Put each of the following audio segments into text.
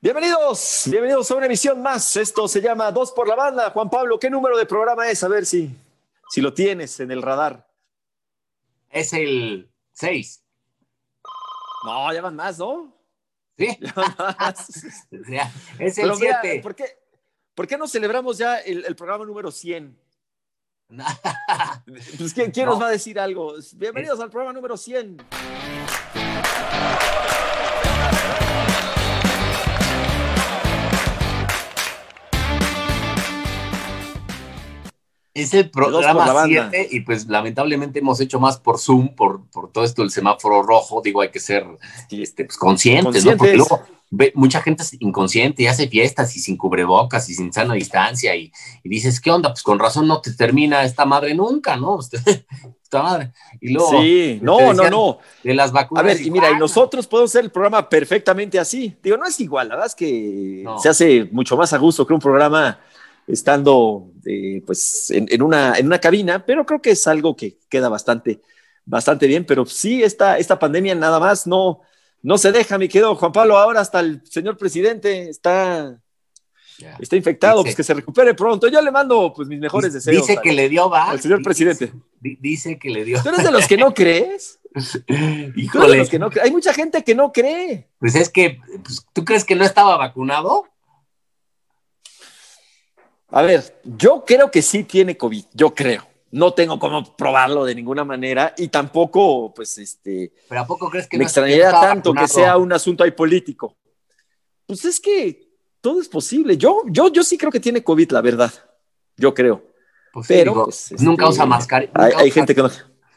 Bienvenidos, bienvenidos a una emisión más. Esto se llama Dos por la Banda. Juan Pablo, ¿qué número de programa es? A ver si, si lo tienes en el radar. Es el 6. No, ya van más, ¿no? Sí. Ya van más. es el Pero mira, 7. ¿por, qué, por qué no celebramos ya el, el programa número 100? Pues, ¿quién, quién No. nos va a decir algo? Bienvenidos al programa número 100. Es el programa banda. 7 y pues lamentablemente hemos hecho más por Zoom, por, por todo esto del semáforo rojo. Digo, hay que ser este, pues, conscientes, ¿no? Porque luego ve- mucha gente es inconsciente y hace fiestas y sin cubrebocas y sin sana distancia y, y dices, ¿qué onda? Pues con razón no te termina esta madre nunca, ¿no? Esta madre. Y luego Sí, no, no, no. de las A vacunas. ver, y mira, y nosotros podemos hacer el programa perfectamente así. Digo, no es igual, la verdad es que No. se hace mucho más a gusto que un programa estando eh, pues en, en una, en una cabina, pero creo que es algo que queda bastante, bastante bien. Pero sí, esta, esta pandemia nada más no, no se deja, mi querido Juan Pablo. Ahora hasta el señor presidente está, está infectado, Dice- pues que se recupere pronto. Yo le mando pues mis mejores deseos Dice al- que le dio, va. al señor presidente. Di- Dice que le dio. ¿Tú eres de los que no crees? ¿Tú eres de Híjole, los que no Hay mucha gente que no cree. pues es que, pues, ¿tú crees que no estaba vacunado? A ver, yo creo que sí tiene COVID, yo creo. No tengo cómo probarlo de ninguna manera y tampoco, pues, este, ¿Pero a poco crees que me no extrañaría tanto que sea un asunto ahí político. Pues es que todo es posible. Yo, yo, yo sí creo que tiene COVID, la verdad. Yo creo. Pues sí, pero, digo, pues, pues, nunca este, usa mascarilla. Hay, hay gente que no.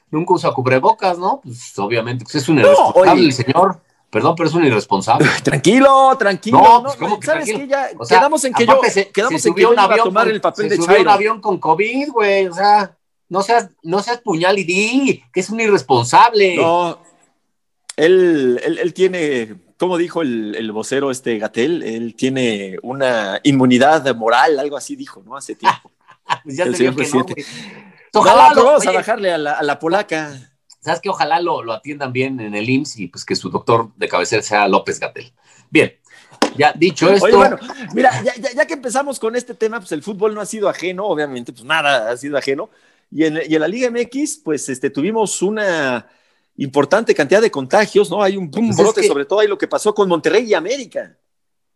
Nunca usa cubrebocas, ¿no? Pues obviamente, pues es un No, irresponsable oye. el señor. Perdón, pero es un irresponsable. Tranquilo, tranquilo. No, No, pues, ¿cómo que ¿Sabes tranquilo? qué? Ya O sea, quedamos en que yo, se- quedamos se en que yo un iba a tomar con- el papel se de subió un Chairo. avión con COVID, güey. O sea, no seas, no seas puñal y di que es un irresponsable. No, él, él, él tiene, como dijo el, el vocero este Gatel, él tiene una inmunidad moral, algo así dijo, ¿no? Hace tiempo. Pues ya el señor que no, presidente. No, Ojalá pero lo- vamos a bajarle a la, a la polaca. ¿Sabes que Ojalá lo, lo atiendan bien en el IMSS y pues que su doctor de cabecera sea López Gatel. Bien, ya dicho esto, Oye, bueno, mira, ya, ya- ya que empezamos con este tema, pues el fútbol no ha sido ajeno, obviamente, pues nada ha sido ajeno. Y en, y en la Liga MX, pues este, tuvimos una importante cantidad de contagios, ¿no? Hay un, un Pues es brote, que- sobre todo ahí lo que pasó con Monterrey y América.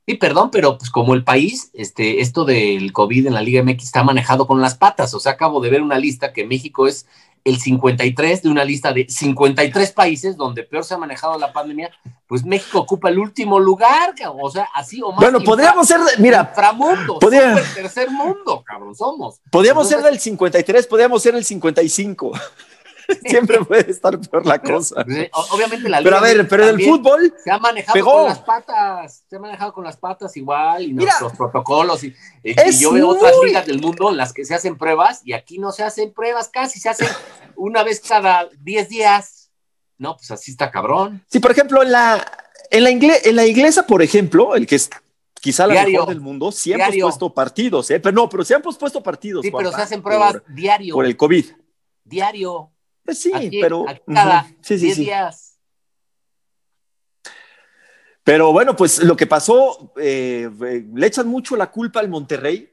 sí, perdón, pero pues como el país, este, esto del COVID en la Liga MX está manejado con las patas. O sea, acabo de ver una lista que México es el 53 de una lista de 53 países donde peor se ha manejado la pandemia. Pues México ocupa el último lugar, cabrón. o sea, así o más. Bueno, podríamos ser, mira, inframundo, podría- tercer mundo, cabrón, somos. Podríamos ser del 53, podríamos ser el 55. Siempre puede estar peor la cosa. o- obviamente la Pero a ver, pero en el fútbol, se ha manejado pegó. con las patas, se ha manejado con las patas igual y Mira, nuestros protocolos y, y- es y yo veo otras ligas del mundo en las que se hacen pruebas y aquí no se hacen pruebas casi, se hacen una vez cada 10 días. No, pues así está cabrón. si por ejemplo en la, en la, ingle- en la inglesa, por ejemplo, el que es quizá la Diario. mejor del mundo, sí han Diario. pospuesto partidos, ¿eh? pero no, pero sí han pospuesto partidos. Sí, pero se hacen pruebas por, diario, por el COVID. diario. Pues sí, aquí, pero. aquí cada ujú, sí, sí, 10 sí. días. Pero bueno, pues lo que pasó, eh, eh, le echan mucho la culpa al Monterrey,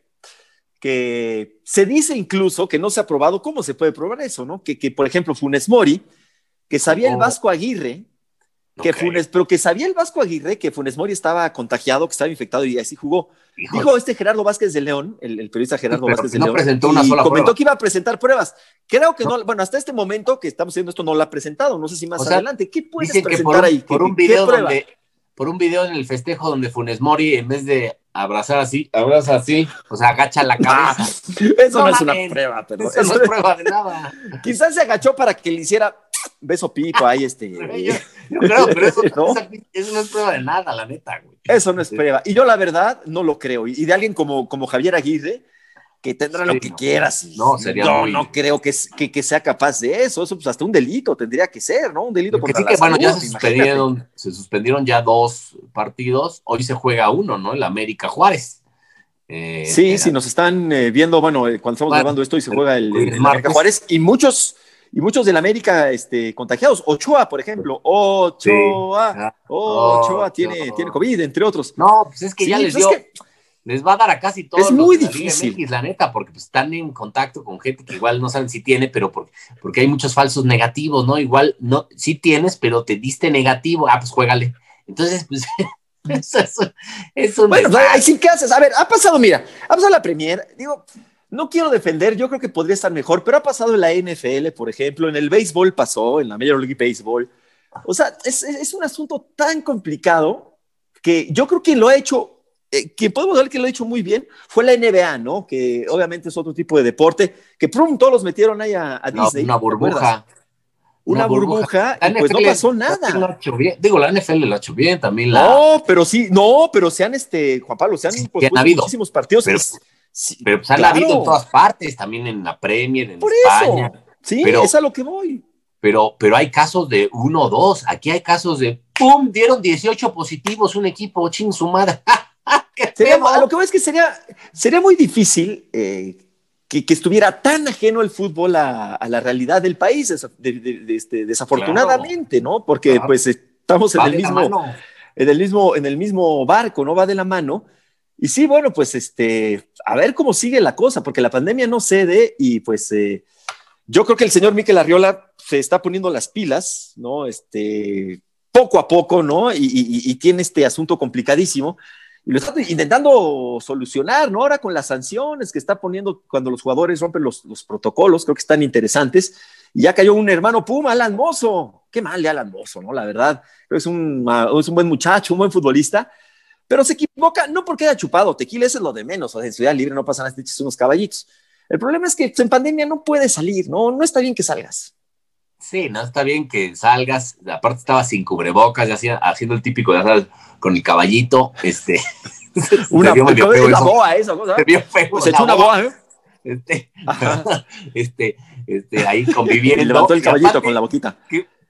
que se dice incluso que no se ha probado. ¿Cómo se puede probar eso, no? Que, que por ejemplo, Funes Mori, que sabía el Oh. Vasco Aguirre, que. Funes, pero que sabía el Vasco Aguirre que Funes Mori estaba contagiado, que estaba infectado y así jugó. Híjole, Dijo este Gerardo Vázquez de León, el, el periodista Gerardo pero Vázquez de no León, presentó una y sola comentó prueba. que iba a presentar pruebas. Creo que no. bueno, hasta este momento que estamos haciendo esto no lo ha presentado, no sé si más O sea, adelante. ¿Qué puedes Dicen que presentar por un, ahí? por ¿Qué- un video donde, por un video en el festejo donde Funes Mori, en vez de abrazar así, abraza así, o sea, agacha la cabeza. eso no, No es una prueba, pero Eso no eso- es prueba de nada. quizás se agachó para que le hiciera beso pito ahí, este. Yo, yo creo, pero eso ¿No? eso no es prueba de nada, la neta, güey. Eso no es prueba. Y yo, la verdad, no lo creo. Y de alguien como, como Javier Aguirre, que tendrá Sí, lo que no. quieras. No, sería muy- no creo que, que, que sea capaz de eso. Eso, pues, hasta un delito tendría que ser, ¿no? Un delito Que contra sí la bueno, ya se suspendieron, se suspendieron ya dos partidos. Hoy se juega uno, ¿no? El América Juárez. Eh, Sí, eh, sí, nos están eh, viendo, bueno, eh, cuando estamos Bueno, grabando esto y se juega el, es el América. Juárez, y muchos y muchos del América este, contagiados. Ochoa, por ejemplo. Ochoa. Ah, Ochoa, tiene, tiene COVID, entre otros. No, pues es que ya les pues dio. les va a dar a casi todos. Es muy difícil. La, neta, porque pues, están en contacto con gente que igual no saben si tiene, pero porque, porque hay muchos falsos negativos, ¿no? Igual no, sí tienes, pero te diste negativo. Ah, pues juégale. Entonces, pues. eso, eso, bueno, pues, sí, ¿qué haces? A ver, ha pasado, mira, ha pasado la Premier. Digo, no quiero defender, yo creo que podría estar mejor, pero ha pasado en la NFL, por ejemplo, en el béisbol pasó, en la Major League Baseball. O sea, es, un asunto tan complicado que yo creo que lo ha hecho, eh, que podemos ver que lo ha hecho muy bien, fue la NBA, ¿no? Que obviamente es otro tipo de deporte, que pronto todos los metieron ahí a, Disney. Una burbuja. Una, burbuja, y pues no pasó nada. Digo, la NFL lo ha hecho bien también. No, pero sí, no, pero se han, este, Juan Pablo, se han, muchísimos partidos pero pues han habido en todas partes, también en la Premier, en España. Sí, es a lo que voy. Pero, pero hay casos de uno o dos. Aquí hay casos de ¡pum! Dieron 18 positivos un equipo, ching su madre. a lo que voy es que sería, sería muy difícil eh, que, estuviera tan ajeno el fútbol a, la realidad del país, este, desafortunadamente, ¿no? Porque pues estamos en el mismo, en el mismo, en el mismo barco, ¿no? Va de la mano. Y sí, bueno, pues este, a ver cómo sigue la cosa, porque la pandemia no cede y pues eh, yo creo que el señor Miquel Arriola se está poniendo las pilas, ¿no? Este, poco a poco, ¿no? Y, tiene este asunto complicadísimo y lo está intentando solucionar, ¿no? Ahora con las sanciones que está poniendo cuando los jugadores rompen los, protocolos, creo que están interesantes. Y ya cayó un hermano Puma, Alan Mozo. Qué mal de Alan Mozo, ¿no? La verdad, es un, es un buen muchacho, un buen futbolista pero se equivoca no porque haya chupado tequila, eso es lo de menos. O sea, en Ciudad Libre no pasan te unos caballitos. El problema es que en pandemia no puedes salir, ¿no? No está bien que salgas. Sí, no está bien que salgas. Aparte estaba sin cubrebocas, ya hacía, haciendo el típico, ya sabes, con el caballito, este. una, una boa, eso. Se vio feo. Se echó una boa, ¿eh? Este, este, este, ahí conviviendo. Y levantó el caballito con la boquita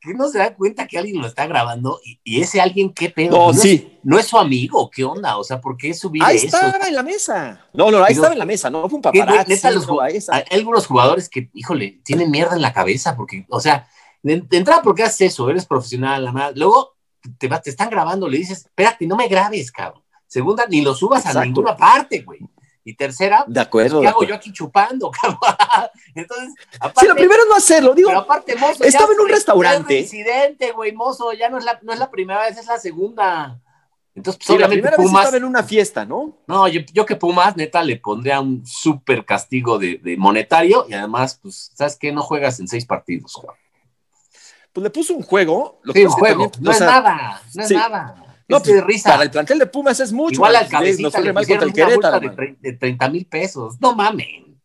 que no se da cuenta que alguien lo está grabando y, ese alguien qué pedo. No, sí. no es su amigo, ¿qué onda? O sea, ¿por qué subir ahí eso? estaba en la mesa. No, no, ahí estaba en la mesa, no fue un paparazzi. hay algunos jugadores que, híjole, tienen mierda en la cabeza porque, o sea, de, entrada, ¿por qué haces eso? Eres profesional, la madre. Luego te, te están grabando, le dices, espérate, no me grabes, cabrón. Segunda, ni lo subas a ninguna parte, güey. Y tercera, de acuerdo, ¿qué hago yo aquí chupando? Entonces, aparte, sí, lo primero es no hacerlo, digo. Pero aparte, mozo, estaba en un restaurante. incidente, güey, mozo, ya no es, la, no es la primera vez, es la segunda. Entonces, pues, la primera Pumas, vez estaba en una fiesta, ¿no? No, yo, yo, que Pumas, neta, le pondría un súper castigo de, de, monetario y además, pues, ¿sabes qué? No juegas en seis partidos, Juan. Pues le puso un juego. Lo sí, un juego. no es nada, no es nada. No, pues, risa. Para el plantel de Pumas es mucho. Igual al cabecita le pusieron una multa de, 30 mil pesos. No mamen.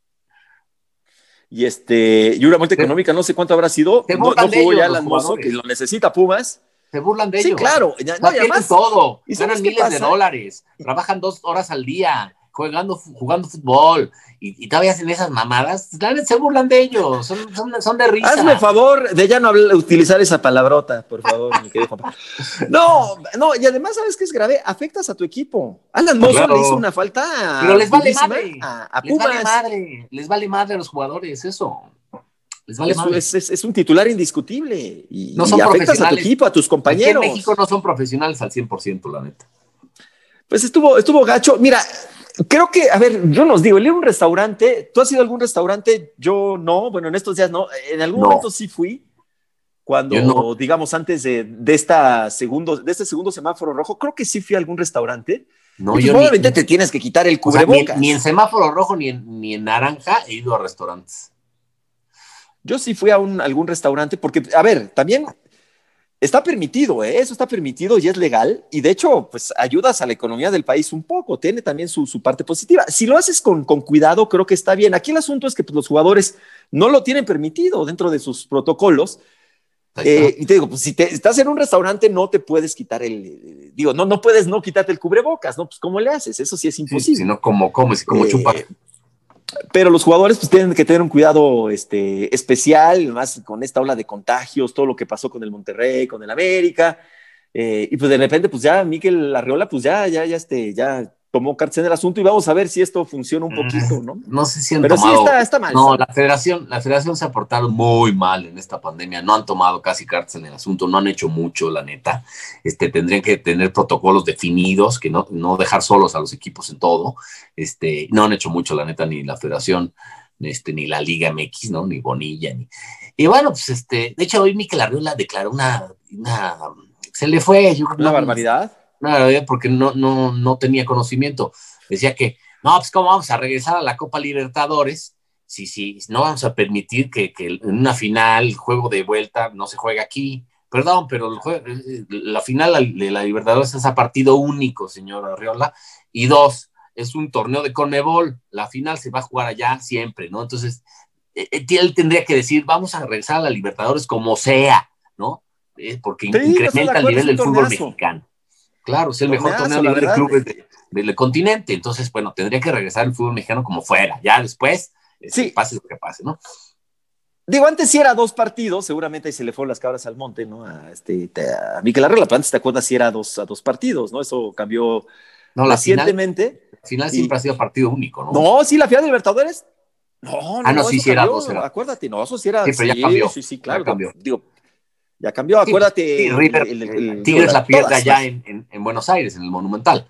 Y este, y una multa económica, no sé cuánto habrá sido. No, no jugó ya Alan Mozo, que lo necesita Pumas. Se burlan de ellos. Sí, claro. no, además, todo. Y ganan miles de dólares. Trabajan dos horas al día jugando, jugando fútbol y, todavía hacen esas mamadas, se burlan de ellos, son, son, de risa. Hazme favor de ya no utilizar esa palabrota, por favor, mi querido No, no, y además, ¿sabes qué es grave? Afectas a tu equipo. Alan Mozo le hizo una falta. Pero les vale madre. A, les vale madre. Les vale madre a los jugadores, eso. Les vale madre. Es, es, un titular indiscutible. Y, no son afectas a tu equipo, a tus compañeros. en México no son profesionales al 100%, la neta. Pues estuvo, estuvo gacho. Mira, Creo que, a ver, yo nos digo, el ir a un restaurante, ¿tú has ido a algún restaurante? Yo no, bueno, en estos días no, en algún momento sí fui, cuando, digamos, antes de, de, esta segundo, de este segundo semáforo rojo, creo que sí fui a algún restaurante. No, yo obviamente te tienes que quitar el cubrebocas. ni, en semáforo rojo ni en, ni en naranja he ido a restaurantes. Yo sí fui a un, algún restaurante porque, a ver, también Está permitido, ¿eh? eso está permitido y es legal. Y de hecho, pues ayudas a la economía del país un poco, tiene también su, parte positiva. Si lo haces con, cuidado, creo que está bien. Aquí el asunto es que pues, los jugadores no lo tienen permitido dentro de sus protocolos. Eh, y te digo, pues si te, estás en un restaurante, no te puedes quitar el, digo, no, no puedes no quitarte el cubrebocas, ¿no? Pues ¿cómo le haces? Eso sí es imposible. Si no, como comes, como eh, pero los jugadores pues tienen que tener un cuidado este, especial, más con esta ola de contagios, todo lo que pasó con el Monterrey, con el América, eh, y pues de repente pues ya Miquel Arriola pues ya, ya, ya, este, ya tomó cartas en el asunto y vamos a ver si esto funciona un poquito, ¿no? No sé si han Pero tomado... sí está, está mal. No, la federación, la federación se ha portado muy mal en esta pandemia, no han tomado casi cartas en el asunto, no han hecho mucho, la neta. Este, tendrían que tener protocolos definidos, que no, no dejar solos a los equipos en todo. Este, no han hecho mucho, la neta, ni la federación, este, ni la Liga MX, ¿no? Ni Bonilla, ni. Y bueno, pues este, de hecho, hoy Miquel Arriola declaró una, una se le fue, yo creo Una no, porque no, no, no tenía conocimiento. Decía que, no, pues cómo vamos a regresar a la Copa Libertadores si, si no vamos a permitir que, que en una final, el juego de vuelta, no se juegue aquí. Perdón, pero el jue- la final de la Libertadores es a partido único, señor Arriola. Y dos, es un torneo de Conmebol. La final se va a jugar allá siempre, ¿no? Entonces, eh, eh, él tendría que decir, vamos a regresar a la Libertadores como sea, ¿no? Eh, porque Sí, incrementa el nivel del fútbol mexicano. Claro, es el mejor torneo a nivel de clubes de- del continente. Entonces, bueno, tendría que regresar el fútbol mexicano como fuera. Ya después, este, Sí. pase lo que pase, ¿no? Digo, antes sí era dos partidos, seguramente ahí se le fueron las cabras al monte, ¿no? A, este, a Miquel Arriola, pero antes te acuerdas si era dos, a dos partidos, ¿no? Eso cambió No, la final, recientemente. la final y- siempre ha sido partido único, ¿no? No, sí, la final de Libertadores. No, no, Ah, no, sí, eso sí era dos, era. Acuérdate, no, eso sí era. Sí, pero ya cambió. Sí, sí, claro. Cambió. Digo, ya cambió, acuérdate. Sí, River, el- el- el- Tigres la pierde allá en, en- en Buenos Aires, en el Monumental.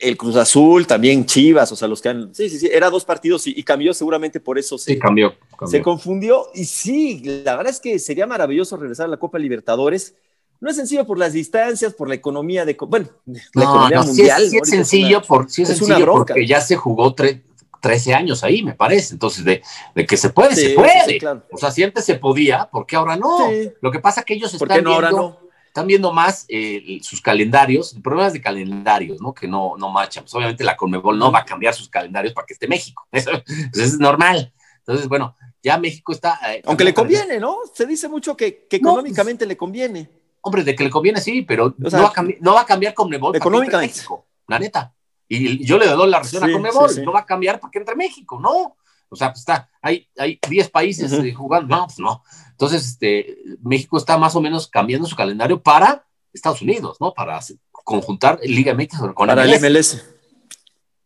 El Cruz Azul, también Chivas, o sea, los que han. Sí, sí, sí, era dos partidos y, y cambió seguramente por eso se, Sí, cambió. se confundió. Y sí, la verdad es que sería maravilloso regresar a la Copa Libertadores. No es sencillo por las distancias, por la economía de. Bueno, la No, economía no, sí mundial. es, sí es una- sencillo, por, sí es es una sencillo bronca. porque ya se jugó tre- 13 años ahí, me parece. Entonces, de, de que se puede, Sí, se puede. sí, claro. O sea, si antes se podía, ¿por qué ahora no? Sí. Lo que pasa es que ellos ¿Por están no ahora viendo, no? están viendo más eh, sus calendarios, problemas de calendarios, ¿no? Que no, no machan. Pues obviamente la Conmebol no va a cambiar sus calendarios para que esté México. Eso, pues es normal. Entonces, bueno, ya México está. eh, Aunque le conviene, ¿no? Se dice mucho que, que No, económicamente le conviene. Hombre, de que le conviene, sí, pero O sea, no, va a cambiar, no va a cambiar Conmebol económicamente. México, la neta. Y yo le doy la razón Sí, a Conmebol, sí, sí. no va a cambiar para que entre México, no. O sea, pues está, hay, hay 10 países eh, jugando, no, pues no. Entonces, este, México está más o menos cambiando su calendario para Estados Unidos, ¿no? Para conjuntar Liga MX con para MLS. el MLS.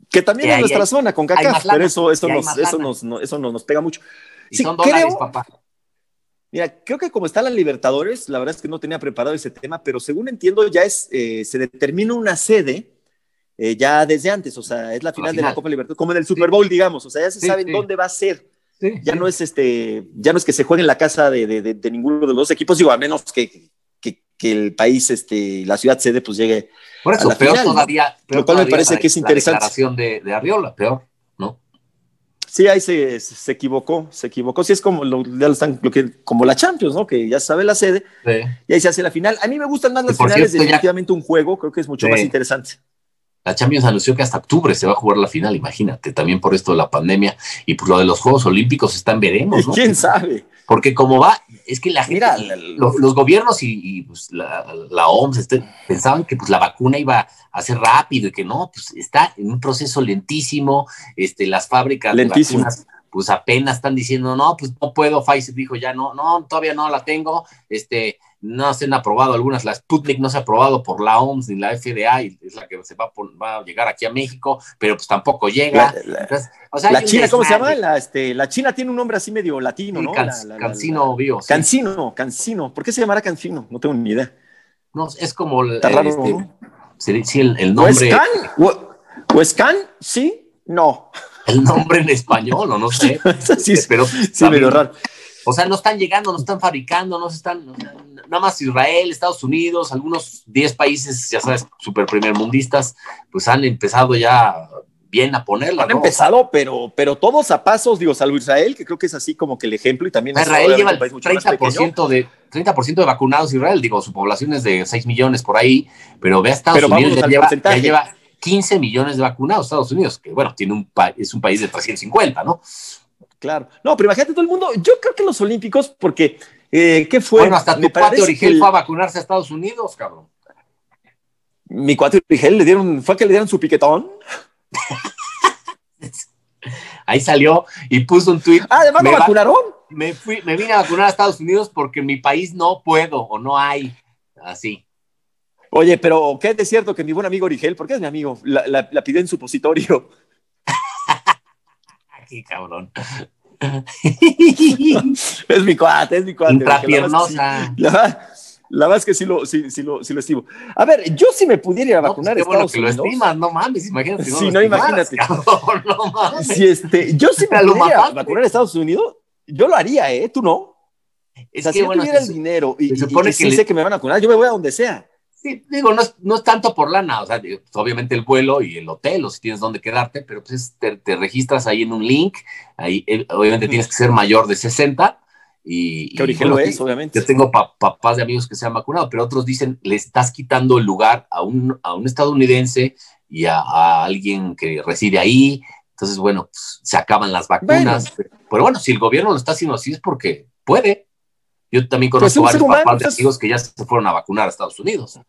Que también es nuestra hay- zona con CACAF, pero eso, eso, nos, eso, nos, no- eso no nos pega mucho. Y Sí, son dólares, creo- papá. Mira, creo que como están las Libertadores, la verdad es que no tenía preparado ese tema, pero según entiendo ya es, eh, se determina una sede eh, ya desde antes, o sea, es la final, de la. Copa Libertadores, como en el Super Bowl, digamos, o sea, ya se Sí, sabe sí. dónde va a ser. Ya no es este, ya no es que se juegue en la casa de, de- de- de ninguno de los dos equipos, digo, a menos que, que- que el país, este, la ciudad sede, pues llegue. Por a eso, la peor final, todavía. peor Lo cual me parece la- que es la interesante. declaración de, de Arriola, peor, ¿no? Sí, ahí se, se equivocó, se equivocó. Sí, es como lo, ya lo están, lo que, como la Champions, ¿no? Que ya sabe la sede y ahí se hace la final. A mí me gustan más las finales, cierto, ya- definitivamente un juego, creo que es mucho más interesante. La Champions anunció que hasta octubre se va a jugar la final, imagínate, también por esto de la pandemia y por lo de los Juegos Olímpicos están veremos, ¿no? ¿Quién sabe? Porque como va, es que la gente, Mira, lo- los, gobiernos y, y, pues, la, la OMS este, pensaban que pues, la vacuna iba a ser rápido y que no, pues está en un proceso lentísimo, este, las fábricas Lentísimo. de vacunas pues apenas están diciendo, no, pues no puedo, Pfizer dijo ya no, no, todavía no la tengo, este, no se han aprobado algunas, la Sputnik no se ha aprobado por la OMS ni la FDA, y es la que se va a, pon- va a llegar aquí a México, pero pues tampoco llega. La, la- Entonces, o sea, la China, ¿cómo se llama? La, este, la China tiene un nombre así medio latino, Sí, ¿no? Can- Cancino Bio. sí. Cancino, Cancino. ¿Por qué se llamará Cancino? No tengo ni idea. No, es como el, Está raro, este, ¿no? sí, sí, el, el nombre, ¿Huescan? Hue- ¿Huescan? Sí, no. el nombre en español, o no sé. sí, este, pero sí, medio raro. O sea, no están llegando, no están fabricando, no se están, nada más Israel, Estados Unidos, algunos 10 países, ya sabes, super primermundistas, pues han empezado ya bien a ponerla. Han ¿no? empezado, pero, pero todos a pasos, digo, salvo Israel, que creo que es así como que el ejemplo y también Israel lleva el país mucho más pequeño. 30% de, 30% de vacunados Israel, digo, su población es de 6 millones por ahí, pero ve a Estados Pero Unidos, ya lleva, ya porcentaje. lleva 15 millones de vacunados Estados Unidos, que bueno, tiene un es un país de 350, ¿no? Claro. No, pero imagínate todo el mundo. Yo creo que los Olímpicos, porque, eh, ¿qué fue? bueno, hasta tu cuate Origel el- fue a vacunarse a Estados Unidos, cabrón. Mi cuate Origel le dieron, fue que le dieron su piquetón. Ahí salió y puso un tweet. Ah, además Me lo va- vacunaron. me, fui, me vine a vacunar a Estados Unidos porque en mi país no puedo o no hay. Así. Oye, pero ¿qué es cierto que mi buen amigo Origel, porque es mi amigo, la, la, la pidió en supositorio? Aquí, cabrón. es mi cuate, es mi cuate. Intrapiernosa. La, la verdad es que sí lo, sí, sí, lo, sí lo estimo. A ver, yo si me pudiera ir a vacunar no, a Estados bueno que lo estimas, no mames, imagínate. Si no, Sí, no, imagínate. cabrón, no mames. Si este, yo si me pudiera mataste. vacunar a Estados Unidos, yo lo haría, ¿eh? ¿Tú no? Es o sea, que, si yo bueno, tuviera el dinero y, se supone y sí que le- sé que me van a vacunar, yo me voy a donde sea. Sí, digo, no es, no es tanto por lana, o sea, digo, pues, obviamente el vuelo y el hotel, o si tienes dónde quedarte, pero pues es- te, te registras ahí en un link, ahí eh, obviamente tienes que ser mayor de 60 y... Que y, origen bueno, lo es, obviamente. Yo tengo pa- papás de amigos que se han vacunado, pero otros dicen, le estás quitando el lugar a un, a un estadounidense y a, a alguien que reside ahí, entonces, bueno, pues, se acaban las vacunas. Pero bueno, si el gobierno lo está haciendo así es porque puede. Yo también Pues, conozco un varios humano, papás de pues- amigos que ya se fueron a vacunar a Estados Unidos.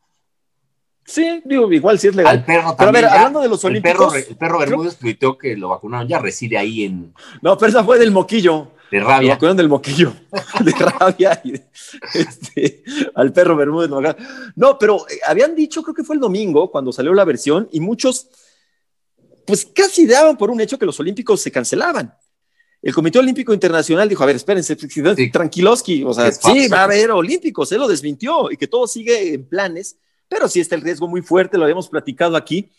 Sí, digo, igual sí es legal. Al perro Pero a ver, también. ya. hablando de los el perro, olímpicos. el perro Bermúdez tuiteó que lo vacunaron, ya reside ahí en No, pero esa fue del moquillo. de Lo rabia. vacunaron del moquillo, de rabia y de- este, al perro Bermúdez. lo. No, pero eh, habían dicho, creo que fue el domingo, cuando salió la versión, y muchos, pues casi daban por un hecho que los olímpicos se cancelaban. El Comité Olímpico Internacional dijo, a ver, espérense, Sí. tranquiloski, o sea, sí, va a haber olímpicos, él lo desmintió y que todo sigue en planes, pero sí está el riesgo muy fuerte, lo habíamos platicado aquí.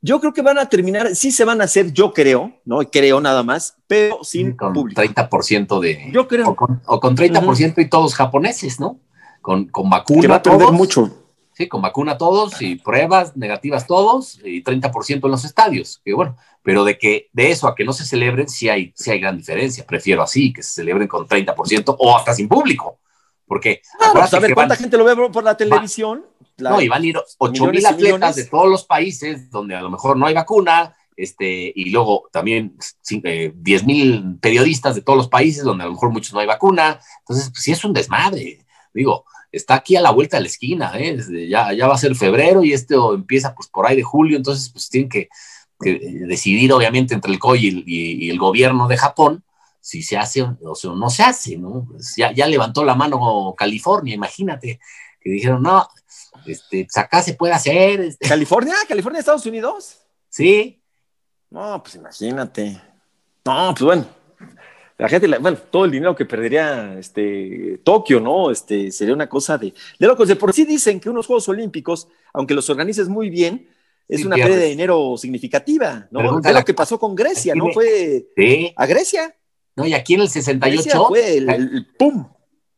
Yo creo que van a terminar, sí se van a hacer, yo creo, no creo nada más, pero sin con público. 30% de. Yo creo O con, o con 30% y todos japoneses, ¿no? Con, con vacuna. que va a perder todos. mucho. Sí, con vacuna todos y pruebas negativas todos y 30% en los estadios. Que bueno, pero de que de eso a que no se celebren, sí hay, sí hay gran diferencia. Prefiero así, que se celebren con 30% o hasta sin público. Porque Claro, pues, a ver cuánta van- gente lo ve por la televisión. No, y van a ir 8 millones mil atletas millones. de todos los países donde a lo mejor no hay vacuna, este, y luego también eh, 10 mil periodistas de todos los países donde a lo mejor muchos no hay vacuna. Entonces, pues sí es un desmadre. Digo, está aquí a la vuelta de la esquina, ¿eh? Ya, ya va a ser febrero y esto empieza pues por ahí de julio, entonces pues tienen que, que, eh, decidir obviamente entre el COI y el, y- y el gobierno de Japón si se hace o o sea, no se hace, ¿no? Pues ya, ya levantó la mano California, imagínate, que dijeron, no, este, pues acá se puede hacer, este, California, California, Estados Unidos. sí, No, pues imagínate. No, pues bueno. La gente, la- bueno, todo el dinero que perdería este, Tokio, ¿no? Este, sería una cosa de, de locos. De por sí dicen que unos Juegos Olímpicos, aunque los organices muy bien, es Sí, una pérdida de dinero significativa, ¿no? Pregúntale Es lo que pasó con Grecia, ¿no? Fue sí, a Grecia. no, y aquí en el Grecia 68, fue el, el- el ¡pum!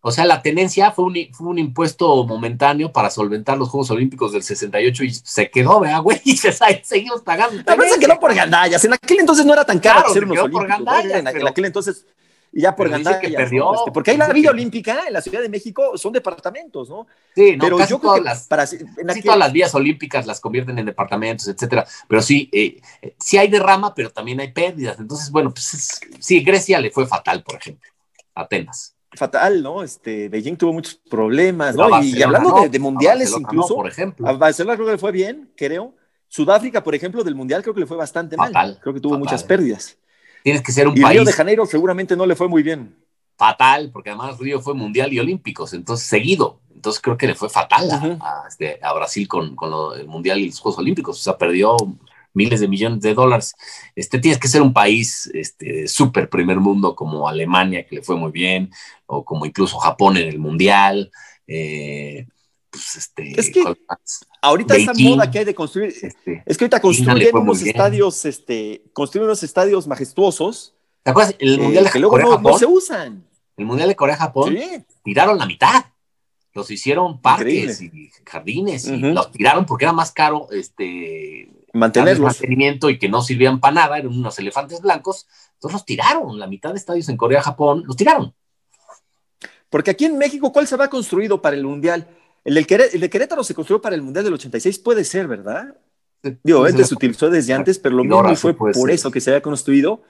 O sea, la tenencia fue un, fue un impuesto momentáneo para solventar los Juegos Olímpicos del 68 y se quedó, ¿verdad, güey? Y se, seguimos pagando. Verdad se quedó por gandallas. En aquel entonces no era tan caro Claro, hacer unos por olímpicos. ¿no? gandallas, En, aquel entonces, y ya por gandallas. que perdió. Este, porque ahí la Villa que- Olímpica en la Ciudad de México son departamentos, ¿no? Sí, no, Pero casi yo creo todas que las, para, en casi todas las vías olímpicas las convierten en departamentos, etcétera. Pero sí, eh, eh, sí hay derrama, pero también hay pérdidas. Entonces, bueno, pues es- sí, Grecia le fue fatal, por ejemplo. Atenas. Fatal, ¿no? Este, Beijing tuvo muchos problemas, ¿no? Y, hablando no, de, mundiales incluso, no, por ejemplo. a Barcelona creo que le fue bien, creo. Sudáfrica, por ejemplo, del mundial creo que le fue bastante Fatal, mal. Creo que tuvo fatal. muchas pérdidas. Tienes que ser un Y país Río de Janeiro seguramente no le fue muy bien. fatal, porque además Río fue mundial y olímpicos, entonces seguido. Entonces creo que le fue fatal a, a, este, a Brasil con, con lo- el mundial y los Juegos Olímpicos. O sea, perdió miles de millones de dólares. Este, tienes que ser un país este, súper primer mundo como Alemania, que le fue muy bien, o como incluso Japón en el mundial. eh, pues, este, Es que-. Ahorita esa Beijing. moda que hay de construir, Este, es que ahorita construyen unos bien. estadios, este, construyen unos estadios majestuosos ¿Te acuerdas? El eh, mundial de que luego no, Corea-Japón, no se usan. el mundial de Corea-Japón, Sí, tiraron la mitad. Los hicieron parques y jardines y los tiraron porque era más caro este mantenerlos. mantenimiento y que no sirvían para nada, eran unos elefantes blancos. Entonces los tiraron, la mitad de estadios en Corea, Japón, los tiraron. Porque aquí en México, ¿cuál se va construido para el mundial? El, del Queré- el de Querétaro se construyó para el mundial del 86, puede ser, ¿verdad? Digo, obviamente se utilizó desde antes, pero lo mismo fue por ser. eso que se había construido.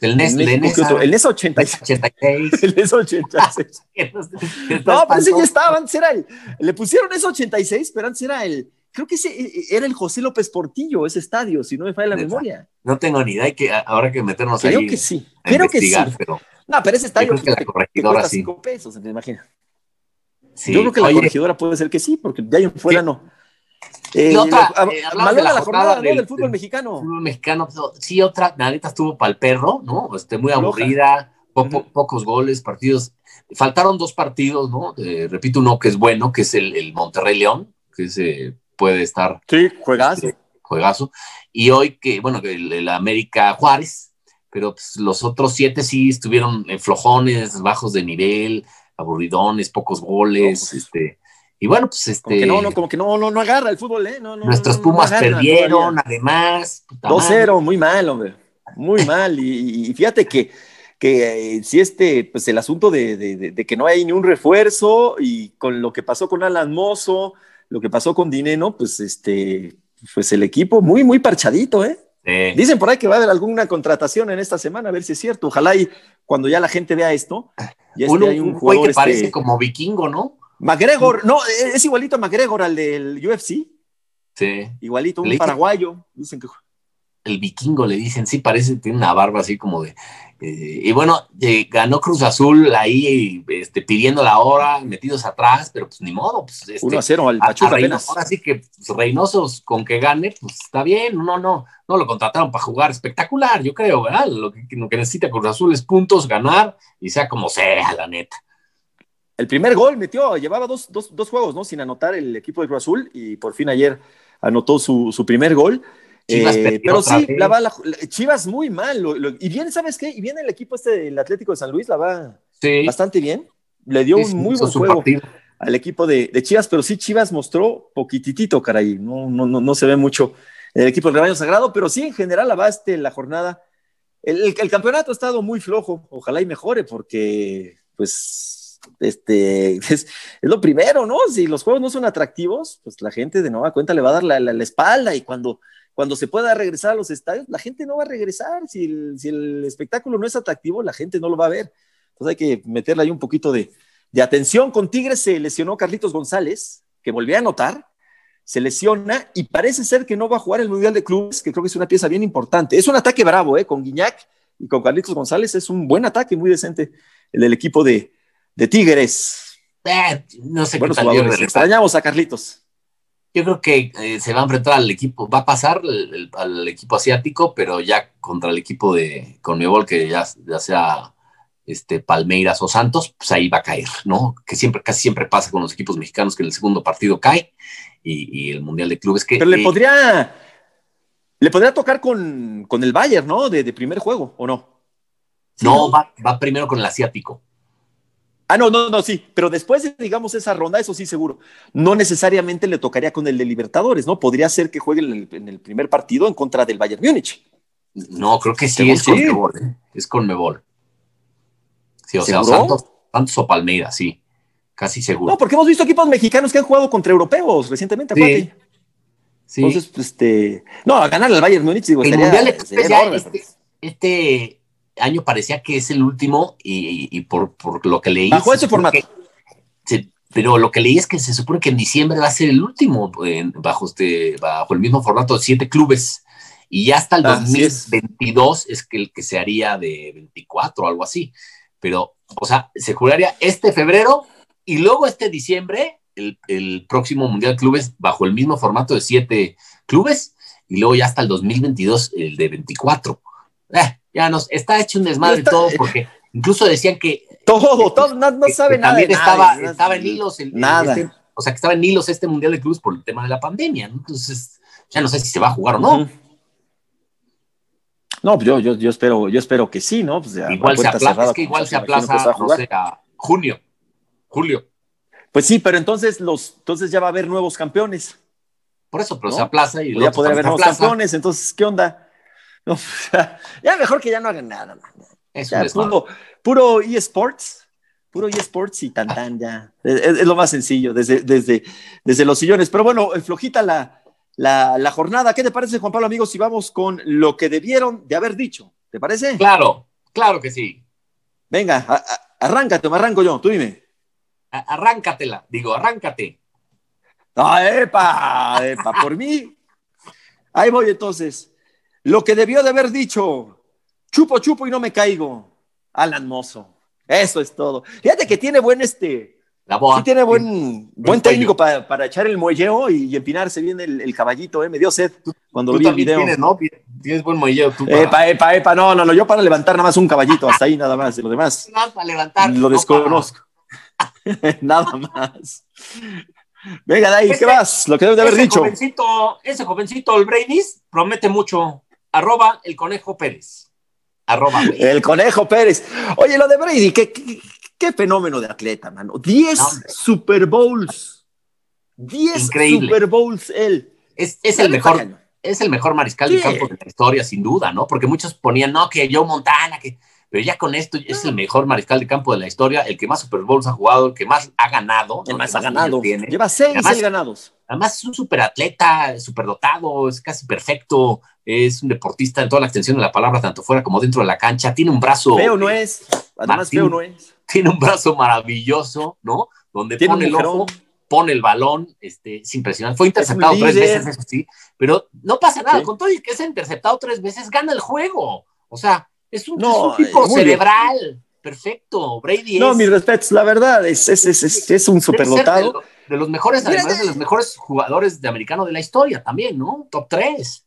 El NES, el NES, ¿qué otro? El NES 86. 86. El NES 86. No, pero ese ya estaba, antes era el, le pusieron ese 86, pero antes era el, creo que ese eh, era el José López Portillo, ese estadio, si no me falla la memoria. No tengo ni idea, hay que, ahora que meternos Creo ahí que sí, a creo que sí. investigar, pero No, pero ese estadio creo que la corregidora cuesta sí. cinco pesos, me imagino. sí. Yo creo que la Oye, corregidora puede ser que sí, porque de ahí en fuera Sí. no. Eh, Y otra, eh, de la la jornada, del- del fútbol del- mexicano. fútbol mexicano, sí, otra, la neta estuvo para el perro, ¿no? Este, muy aburrida, pocos goles, partidos. Faltaron dos partidos, ¿no? Eh, repito, uno que es bueno, que es el, el Monterrey León, que se puede estar Sí, juegazo. este, juegazo. Y hoy que, bueno, que el, el América Juárez, pero pues, los otros siete sí estuvieron en flojones, bajos de nivel, aburridones, pocos goles, No, pues, este. Y bueno, pues este. Como que no, no, como que no, no, no agarra el fútbol, ¿eh? No, no, nuestros Pumas agarra perdieron, además. puta madre. 2-0, muy mal, hombre. Muy mal. Y, y fíjate que, que eh, si este, pues el asunto de, de- de- de que no hay ni un refuerzo y con lo que pasó con Alan Mozo, lo que pasó con Dineno, pues este, pues el equipo muy, muy parchadito, ¿eh? Sí. Dicen por ahí que va a haber alguna contratación en esta semana, a ver si es cierto. Ojalá y cuando ya la gente vea esto, ya Uno, ahí un un jugador. que parece este, como vikingo, ¿no? McGregor, no, es igualito a McGregor al del UFC, Sí. igualito, un Le paraguayo. Dicen que El vikingo le dicen, sí, parece, tiene una barba así como de. Eh, y bueno, eh, ganó Cruz Azul ahí este, pidiendo la hora, metidos atrás, pero pues ni modo. Pues, este, 1 a 0 al a- a Pachuca. Ahora sí que pues, Reynosos con que gane, pues está bien. No, no, no lo contrataron para jugar espectacular, yo creo, ¿verdad? Lo que, lo que necesita Cruz Azul es puntos, ganar y sea como sea, la neta. El primer gol metió, llevaba dos, dos, dos juegos, ¿no? Sin anotar el equipo de Cruz Azul y por fin ayer anotó su, su primer gol. Chivas Eh, pero sí, la va la- Chivas muy mal. lo- lo- y bien, ¿sabes qué? Y viene el equipo este, el Atlético de San Luis, la va Sí. bastante bien. Le dio Sí, un muy buen juego partido. al equipo de, de Chivas, pero sí Chivas mostró poquititito, caray. No, no, no, no se ve mucho el equipo del rebaño sagrado, pero sí en general la va este, la jornada. El, el- el campeonato ha estado muy flojo. Ojalá y mejore, porque pues este es, es lo primero, ¿no? Si los juegos no son atractivos, pues la gente de nueva cuenta le va a dar la, la- la espalda y cuando, cuando se pueda regresar a los estadios, la gente no va a regresar. Si el, si el espectáculo no es atractivo, la gente no lo va a ver. Entonces hay que meterle ahí un poquito de, de atención. Con Tigres se lesionó Carlitos González, que volvió a anotar, se lesiona y parece ser que no va a jugar el Mundial de Clubes, que creo que es una pieza bien importante. Es un ataque bravo, ¿eh? Con Guiñac y con Carlitos González es un buen ataque, muy decente, el del equipo de, de Tigres. Eh, no sé Buenos qué tal. Jugadores. Extrañamos a Carlitos. Yo creo que eh, se va a enfrentar al equipo, va a pasar el- el- al equipo asiático, pero ya contra el equipo de Conmebol, que ya, ya sea este, Palmeiras o Santos, pues ahí va a caer, ¿no? Que siempre, casi siempre pasa con los equipos mexicanos que en el segundo partido cae y, y el Mundial de Clubes que... Pero le eh, podría, le podría tocar con, con el Bayern, ¿no? De, de primer juego, ¿o no? Sí, no, va, va primero con el asiático. Ah, no, no, no, sí, pero después de, digamos, esa ronda, eso sí, seguro, no necesariamente le tocaría con el de Libertadores, ¿no? Podría ser que juegue en el, en el primer partido en contra del Bayern Múnich. No, creo que sí es sí. Conmebol, ¿eh? es Conmebol. Sí, o sea. Santos, Santos o Palmeiras, sí, casi seguro. No, porque hemos visto equipos mexicanos que han jugado contra europeos recientemente, Sí, acuérdate. sí. Entonces, pues, este, no, a ganar al Bayern Múnich, digo, el estaría- Mundial sería enorme, este, este año parecía que es el último y, y por, por lo que leí. Bajo se ese formato. se- pero lo que leí es que se supone que en diciembre va a ser el último bajo, este, bajo el mismo formato de siete clubes. Y ya hasta el es. 2022 es. que el que se haría de 24 o algo así. Pero, o sea, se jugaría este febrero y luego este diciembre el, el próximo Mundial de Clubes bajo el mismo formato de siete clubes y luego ya hasta el 2022 el de 24. Eh, ya nos está hecho un desmadre Está- todo porque incluso decían que Todo, todo, no, no que- sabe que nada. también estaba, nada, estaba en hilos el, Nada. este- o sea que estaba en hilos este mundial de clubes por el tema de la pandemia, ¿no? Entonces ya no sé si se va a jugar o no. No, pues yo, yo, yo espero, yo espero que sí, ¿no? Pues ya, igual se aplaza, cerrada, es que pues, igual se aplaza, a no jugar. sé, a junio, julio. Pues sí, pero entonces los, entonces ya va a haber nuevos campeones. Por eso, pero ¿No? se aplaza y O ya podría haber nuevos campeones, entonces, ¿qué onda? No, o sea, ya mejor que ya no hagan nada, man. Es Ya, puro, puro eSports, puro eSports y tan tan ya. Es, lo más sencillo, desde, desde, desde los sillones. Pero bueno, eh, flojita la, la, la jornada. ¿Qué te parece, Juan Pablo, amigos, si vamos con lo que debieron de haber dicho? ¿Te parece? Claro, claro que sí. Venga, a- a- arráncate, me arranco yo, tú dime. A- Arráncatela, digo, arráncate. Ah, epa, epa, por mí. Ahí voy entonces. Lo que debió de haber dicho, chupo, chupo y no me caigo. Alan Mozo. Eso es todo. Fíjate que tiene buen este, La boa. Sí tiene buen, buen técnico para, para echar el muelleo y, y empinarse bien el, el caballito, ¿eh? Me dio sed cuando Tú vi el video. tienes, ¿no? Tienes buen muelleo tú. para- Epa, epa, epa, no, no, no, yo para levantar nada más un caballito, hasta ahí nada más, de lo demás Nada más para levantar. lo no desconozco. nada más. Venga, Dai, Ese- ¿qué más? Lo que debe de haber ese dicho. Jovencito, ese jovencito, el Brady's, promete mucho. Arroba el conejo Pérez. Arroba. El conejo Pérez. Oye, lo de Brady, qué, qué, qué fenómeno de atleta, mano. 10 No. Super Bowls. 10 Increíble. Super Bowls él. Es, es el mejor, es el mejor mariscal Sí. de campo de la historia, sin duda, ¿no? Porque muchos ponían, no, que Joe Montana, que. Pero ya con esto es el mejor mariscal de campo de la historia, el que más Super Bowls ha jugado, el que más ha ganado. El ¿no? más Que ha ganado. tiene. Lleva 6 Además- ganados. Además es un superatleta, superdotado, es casi perfecto, es un deportista en toda la extensión de la palabra, tanto fuera como dentro de la cancha, tiene un brazo, Feo no es. Además, Martín. feo no es. tiene un brazo maravilloso, ¿no? Donde Tiene pone el ojo, pone el balón, este, es impresionante. Fue interceptado tres veces, eso sí, pero no pasa nada, Sí. con todo y que es interceptado tres veces, gana el jugo. O sea, es un, No, es un tipo eh, bien. cerebral, perfecto. Brady No, es, mis respetos, la verdad, es, es, es, es, un de, superdotado. lo- de los mejores, además de los mejores jugadores de americano de la historia también, ¿no? Top 3.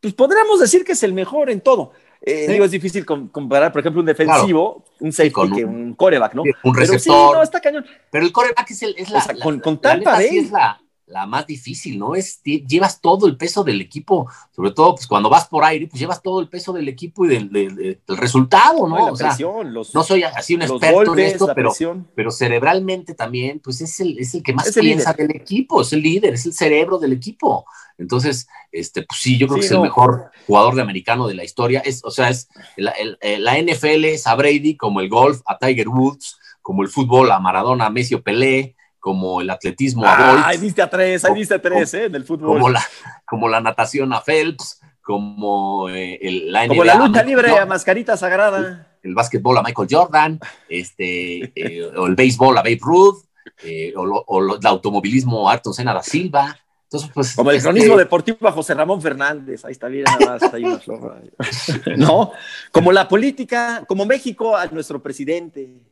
Pues podríamos decir que es el mejor en todo. Eh, Sí. Digo, es difícil com- comparar, por ejemplo, un defensivo, un safety, con un- que un coreback, ¿no? Un Pero sí, receptor. no, está cañón. Pero el coreback es, el, es la, O sea, la- con- Tampa neta sí Bay. es la, la más difícil, ¿no? Es, llevas todo el peso del equipo, sobre todo pues cuando vas por aire, pues llevas todo el peso del equipo y del, del- del- del resultado, ¿no? No, O sea, presión, los, no soy así un experto golpes, en esto, pero, presión. pero cerebralmente también, pues es el, es el que más el piensa líder. del equipo, es el líder, es el cerebro del equipo. Entonces, este, pues sí, yo creo Sí, que es el mejor jugador de americano de la historia. Es, o sea, es la, el- la NFL es a Brady, como el golf a Tiger Woods, como el fútbol a Maradona, a Messi o Pelé, como el atletismo a Bolt, Ah, ahí diste a tres, ahí diste a tres, ¿eh? En el fútbol. como la, como la natación a Phelps, como eh, el, la Como NBA la a lucha libre a mascarita sagrada. el básquetbol a Michael Jordan, este, eh, o el béisbol a Babe Ruth, eh, o, lo- o lo- el automovilismo a Ayrton Senna da Silva. Entonces, pues, Como el este, cronismo deportivo a José Ramón Fernández. Ahí está bien, nada más. Ahí una flor. No, como la política, como México a nuestro presidente.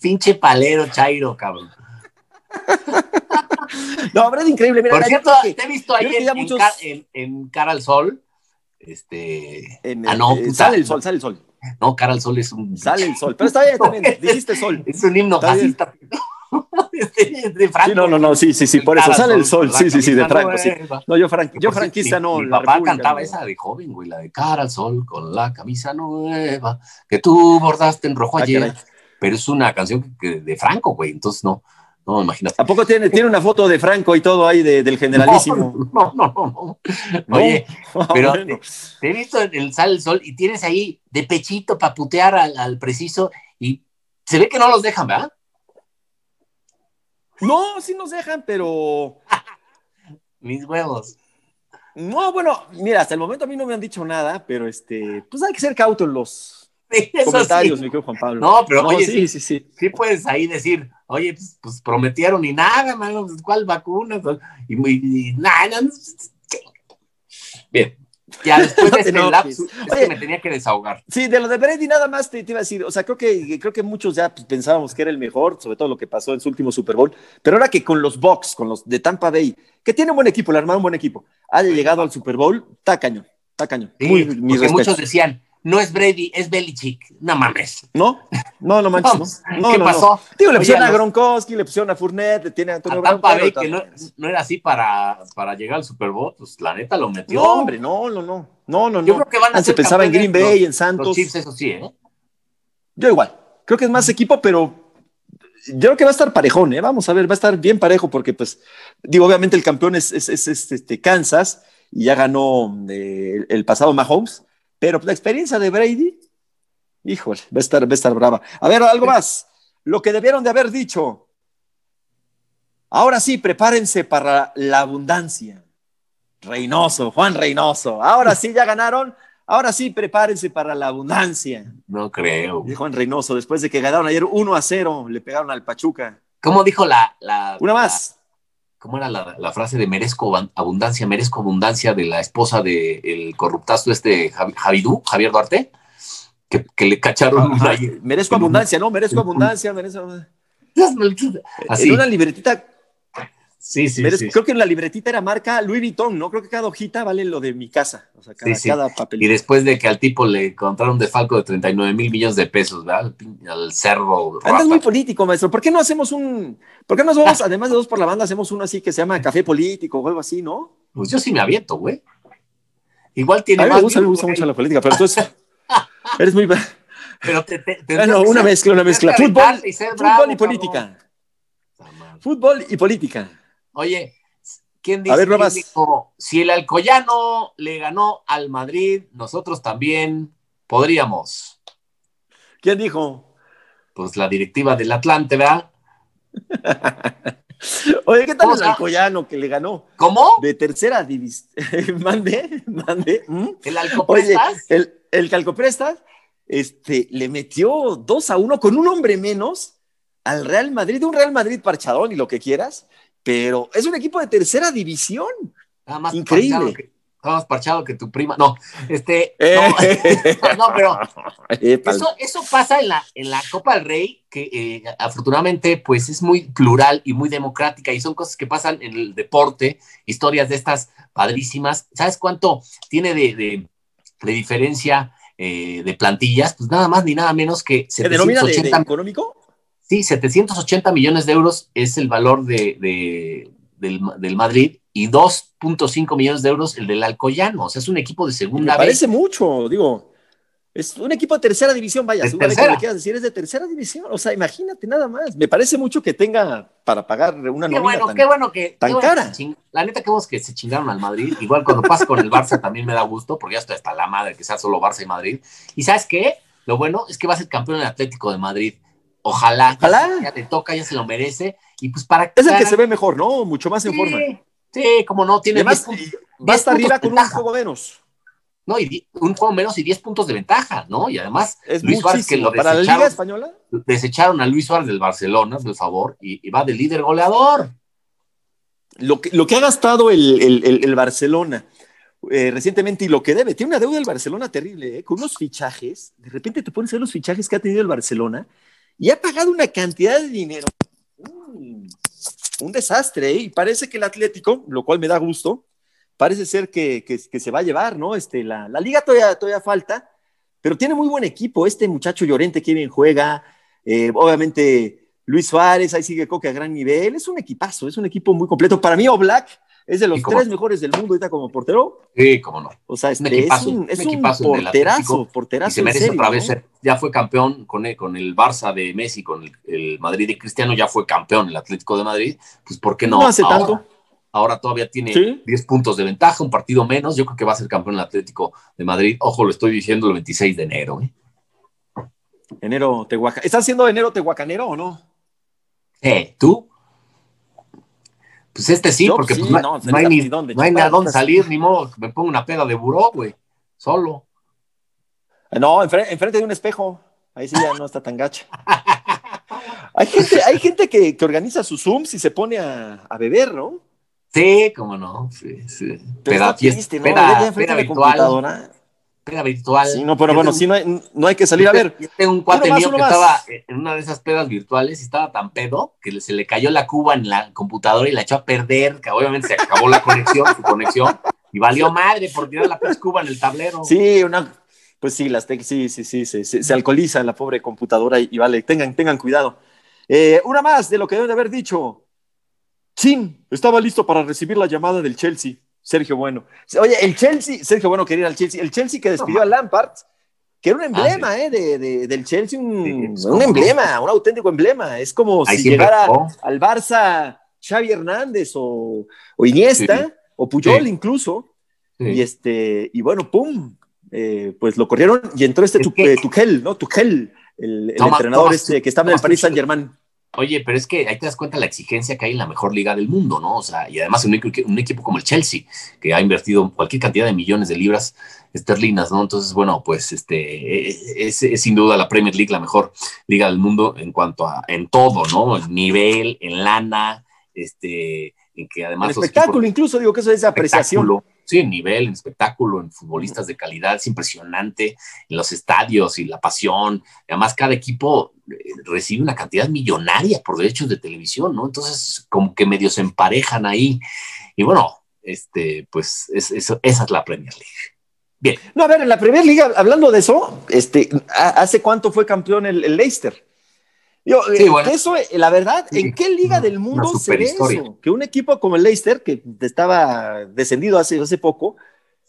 Pinche palero, Chairo, cabrón. No, Brady, increíble. Mira, Por cierto, que te he visto ahí en, muchos- en- en Cara al Sol. Este. en- ah, no, eh, puta. sale el sol, sale el sol. No, Cara al Sol es un. Sale el sol. Pero está bien también. Dijiste sol. Es un himno fascista. de, de Franco. Sí, no, no, no, sí, sí, sí, por eso sale el sol. Sí, sí, sí, de Franco, sí. nueva. No, yo, fran- yo franquista no. Mi, papá República cantaba esa de joven, güey, la de cara al sol con la camisa nueva que tú bordaste en rojo Ah, ayer. caray. Pero es una canción que- que- de Franco, güey, entonces no, no, imagínate. ¿A poco tiene, tiene una foto de Franco y todo ahí de- del generalísimo? No, no, no, no. Oye, pero bueno. te he visto en el Sal el Sol y tienes ahí de pechito para putear al, al preciso y se ve que no los dejan, ¿verdad? No, sí nos dejan, pero. Mis huevos. No, bueno, mira, hasta el momento a mí no me han dicho nada, pero este, pues hay que ser cautos los eso comentarios, sí. mi Juan Pablo. No, pero oye, sí, sí, sí. sí puedes ahí decir, oye, pues, pues prometieron y nada, mano, pues, ¿cuál vacuna? Y, y- y nada, no, Bien, ya después de te este lapsus, es Oye. que me tenía que desahogar. Sí, de lo de Brady nada más te, te iba a decir, o sea, creo que, creo que muchos ya pues, pensábamos que era el mejor, sobre todo lo que pasó en su último Super Bowl, pero ahora que con los Bucks, con los de Tampa Bay, que tiene un buen equipo, le armaron un buen equipo, haya llegado al Super Bowl, está cañón, está cañón. Sí, Muy, porque muchos decían, no es Brady, es Belichick. No mames. ¿No? No, no manches, no. No, ¿Qué no, no. pasó? Digo, le pusieron a a los- Gronkowski, le pusieron a Fournette, le tiene a Antonio A Tampa Brown, Bay, que no, era así para, para llegar al Super Bowl, pues la neta lo metió. No, hombre, no, no, no. No, no, Yo creo que van a Antes ser pensaba en Green Bay, en Los Santos. Chiefs, eso sí, ¿eh? Yo igual. Creo que es más equipo, pero yo creo que va a estar parejón, ¿eh? Vamos a ver, va a estar bien parejo porque, pues, digo, obviamente el campeón es, es, es, es, este, Kansas y ya ganó eh, el pasado Mahomes, pero la experiencia de Brady, híjole, va a estar, va a estar brava. A ver, algo más. Lo que debieron de haber dicho. Ahora sí, prepárense para la abundancia. Reynoso, Juan Reynoso. Ahora sí, ya ganaron. Ahora sí, prepárense para la abundancia. No creo. Juan Reynoso, después de que ganaron ayer 1 a 0, le pegaron al Pachuca. ¿Cómo dijo la. la Una más. ¿Cómo era la, la frase de merezco abundancia, merezco abundancia de la esposa del el corruptazo este Javi- Javidú, Javier Duarte? Que, que le cacharon una- Ajá, merezco abundancia, ¿no? Merezco abundancia, merezco. Así. En una libretita Sí, sí, sí. Creo que en la libretita era marca Louis Vuitton, ¿no? Creo que cada hojita vale lo de mi casa. O sea, cada, sí, Y después de que al tipo le encontraron de falco de 39 mil millones de pesos, ¿verdad? Al, cervo. Andas muy político, maestro. ¿Por qué no hacemos un. ¿Por qué no hacemos, además de dos por la banda, hacemos uno así que se llama Café Político o algo así, ¿no? Pues yo sí me aviento, güey. Igual tiene. A mí me gusta, me gusta mucho la política, pero entonces. eres muy. Pero te, te, bueno, una mezcla, una mezcla. Fútbol, fútbol y política. Fútbol y política. Oye, ¿quién dice? dijo, si el Alcoyano le ganó al Madrid, nosotros también podríamos. ¿Quién dijo? Pues la directiva del Atlante, ¿verdad? Oye, ¿qué tal el Alcoyano que le ganó? ¿Cómo? De tercera división. mande, mande. ¿Mm? ¿El Alcoprestas? Oye, el, el Calcoprestas este, le metió 2 a 1 con un hombre menos al Real Madrid, un Real Madrid parchadón y lo que quieras, pero es un equipo de tercera división. Nada más Increíble. Parchado que, más parchado que tu prima. No, este. No, pero eso, pasa en la, en la Copa del Rey, que eh, afortunadamente, pues es muy plural y muy democrática, y son cosas que pasan en el deporte, historias de estas padrísimas. ¿Sabes cuánto tiene de, diferencia eh, de plantillas? Pues nada más ni nada menos que 780 económico? Sí, 780 millones de euros es el valor de, del, Madrid y 2.5 millones de euros el del Alcoyano. O sea, es un equipo de segunda Me parece mucho, digo. Es un equipo de tercera división, vaya, según lo que quieras decir, es de tercera división. O sea, imagínate nada más. Me parece mucho que tenga para pagar una qué bueno, tan, qué bueno que, tan cara. la neta, que vos que se chingaron al Madrid. Igual cuando pasa con el Barça también me da gusto, porque ya estoy hasta la madre que sea solo Barça y Madrid. Y ¿sabes qué? Lo bueno es que va a ser campeón el Atlético de Madrid. Ojalá, Ojalá. Ya, te toca, ya se lo merece. Y pues para Es el que se ve mejor, ¿no? Mucho más en forma. Sí, como no, tiene más. va a estar arriba con un juego menos. No, y un juego menos y 10 puntos de ventaja, ¿no? Y además, es Luis Suárez, que lo para la Liga Española. Desecharon a Luis Suárez del Barcelona, por favor, y, va de líder goleador. Lo que, lo que ha gastado el, Barcelona eh, recientemente y lo que debe, tiene una deuda el Barcelona terrible, ¿eh? con unos fichajes. De repente te pones a ver los fichajes que ha tenido el Barcelona y ha pagado una cantidad de dinero. un desastre, ¿eh? y parece que el Atlético, lo cual me da gusto, parece ser que, se va a llevar, ¿no? Este, la, liga todavía, todavía falta, pero tiene muy buen equipo. Este muchacho Llorente que bien juega, eh, obviamente Luis Suárez, ahí sigue Coque a gran nivel. Es un equipazo, es un equipo muy completo. Para mí, Oblak es de los tres mejores del mundo ahorita como portero. Sí, cómo no. O sea, este, es un, es un, porterazo, porterazo. Y se merece otra vez ser, ya fue campeón con el, con el Barça de Messi, con el, Madrid de Cristiano, ya fue campeón el Atlético de Madrid. Pues, ¿por qué no? No hace tanto. Ahora todavía tiene 10 puntos de ventaja, un partido menos. Yo creo que va a ser campeón el Atlético de Madrid. Ojo, lo estoy diciendo el 26 de enero. ¿eh? Enero Tehuacán. ¿Estás haciendo enero Tehuacanero o no? Eh, ¿tú? Pues este sí, porque pues, no, hay ni, dónde, no hay a dónde salir, ni modo, me pongo una peda de buró, güey, solo. Eh, no, enfrente, de un espejo, ahí sí ya no está tan gacha. hay gente, hay gente que, organiza sus Zooms y se pone a, beber, ¿no? Sí, cómo no, sí, sí. Peda, triste, ¿no? peda, peda virtual peda virtual. Sí, no, pero bueno, sí, no hay, no hay que salir a ver. Yo tengo un cuate mío que estaba en una de esas pedas virtuales y estaba tan pedo que se le cayó la cuba en la computadora y la echó a perder, que obviamente se acabó la conexión, su conexión, y valió madre por tirar la cuba en el tablero. Sí, una, pues sí, las sí, sí, sí, se, alcoholiza la pobre computadora y, vale, tengan, tengan cuidado. Eh, una más de lo que deben de haber dicho. Sí, estaba listo para recibir la llamada del Chelsea. Sergio Bueno. Oye, el Chelsea, Sergio Bueno quería ir al Chelsea, el Chelsea que despidió a Lampard, que era un ah, emblema eh, de, del Chelsea, un, emblema, un auténtico emblema. Es como si llegara al Barça Xavi Hernández o, Iniesta o Puyol incluso. Y este, y bueno, pum, eh, pues lo corrieron y entró este eh, Tuchel, ¿no? Tuchel, el, entrenador este que estaba en el Paris Saint Germain. Oye, pero es que ahí te das cuenta la exigencia que hay en la mejor liga del mundo, ¿no? O sea, y además un, equipo como el Chelsea, que ha invertido cualquier cantidad de millones de libras esterlinas, ¿no? Entonces, bueno, pues este es, sin duda la Premier League la mejor liga del mundo en cuanto a en todo, ¿no? En nivel, en lana, este, en que además. El espectáculo, incluso digo que eso es apreciación. Sí, en nivel, en espectáculo, en futbolistas de calidad, es impresionante, en los estadios y la pasión. Además, cada equipo eh, recibe una cantidad millonaria por derechos de televisión, ¿no? Entonces, como que medio se emparejan ahí. Y bueno, este, pues esa es la Premier League. Bien. No, a ver, en la Premier Liga, hablando de eso, este, ¿hace cuánto fue campeón el, Leicester? Yo, sí, eh, eso, eh, la verdad, ¿en qué liga del mundo se ve eso? Que un equipo como el Leicester, que estaba descendido hace, hace poco,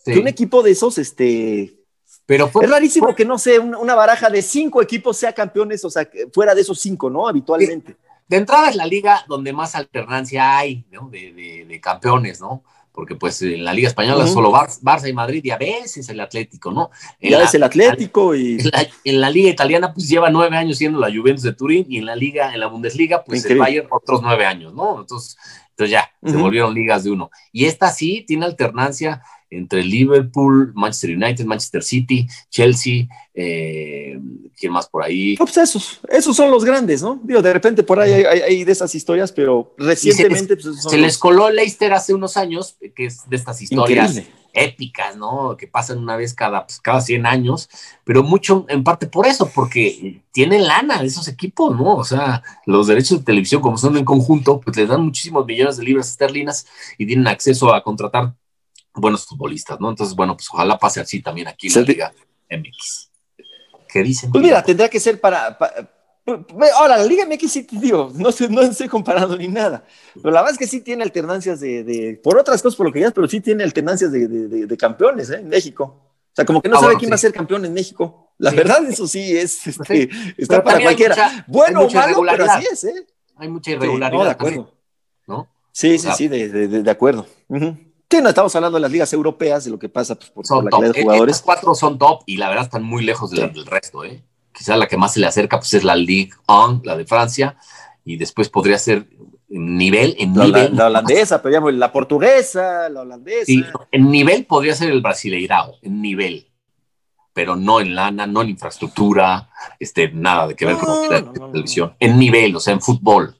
que un equipo de esos, este, pero es rarísimo que no sé, una, baraja de cinco equipos sea campeones, o sea, fuera de esos cinco, ¿no? Habitualmente. De, entrada es la liga donde más alternancia hay, ¿no? de, de campeones, ¿no? Porque pues en la Liga Española solo Barça y Madrid y a veces el Atlético, ¿no? ya es el Atlético y... En la, Liga Italiana pues lleva nueve años siendo la Juventus de Turín y en la Liga, en la Bundesliga pues el Bayern otros nueve años, ¿no? Entonces, entonces ya, se volvieron ligas de uno. Y esta sí tiene alternancia entre Liverpool, Manchester United, Manchester City, Chelsea, eh, ¿quién más por ahí? Pues esos, esos son los grandes, ¿no? Digo, de repente por ahí hay, de esas historias, pero recientemente... Se, pues, les, coló Leicester hace unos años, que es de estas historias épicas, ¿no? Que pasan una vez cada, pues, cada 100 años, pero mucho en parte por eso, porque tienen lana de esos equipos, ¿no? O sea, los derechos de televisión, como son en conjunto, pues les dan muchísimos millones de libras esterlinas y tienen acceso a contratar buenos futbolistas, ¿no? Entonces, bueno, pues ojalá pase así también aquí en la Liga MX. ¿Qué dicen? Pues mira, tendría que ser para, ahora, la Liga MX sí, digo, no, estoy, no estoy comparando ni nada, pero la verdad es que sí tiene alternancias de, por otras cosas, por lo que ya, pero sí tiene alternancias de, campeones ¿eh? en México. O sea, como que no ah, sabe quién va a ser campeón en México. La verdad, eso sí es, este, está para cualquiera. bueno o malo, pero así es, ¿eh? Hay mucha irregularidad. de acuerdo. ¿no? Sí, sí, sí, de, acuerdo. Sí, no estamos hablando de las ligas europeas, de lo que pasa pues, por, la calidad de jugadores. Los cuatro son top y la verdad están muy lejos del, resto. ¿eh? Quizás la que más se le acerca pues, es la Ligue 1, la de Francia, y después podría ser en nivel, en la, nivel. La, holandesa, pero la portuguesa, la holandesa. Sí, en nivel podría ser el brasileirao, en nivel, pero no en lana, no en infraestructura, este, nada de que ver con la televisión. En nivel, o sea, en fútbol.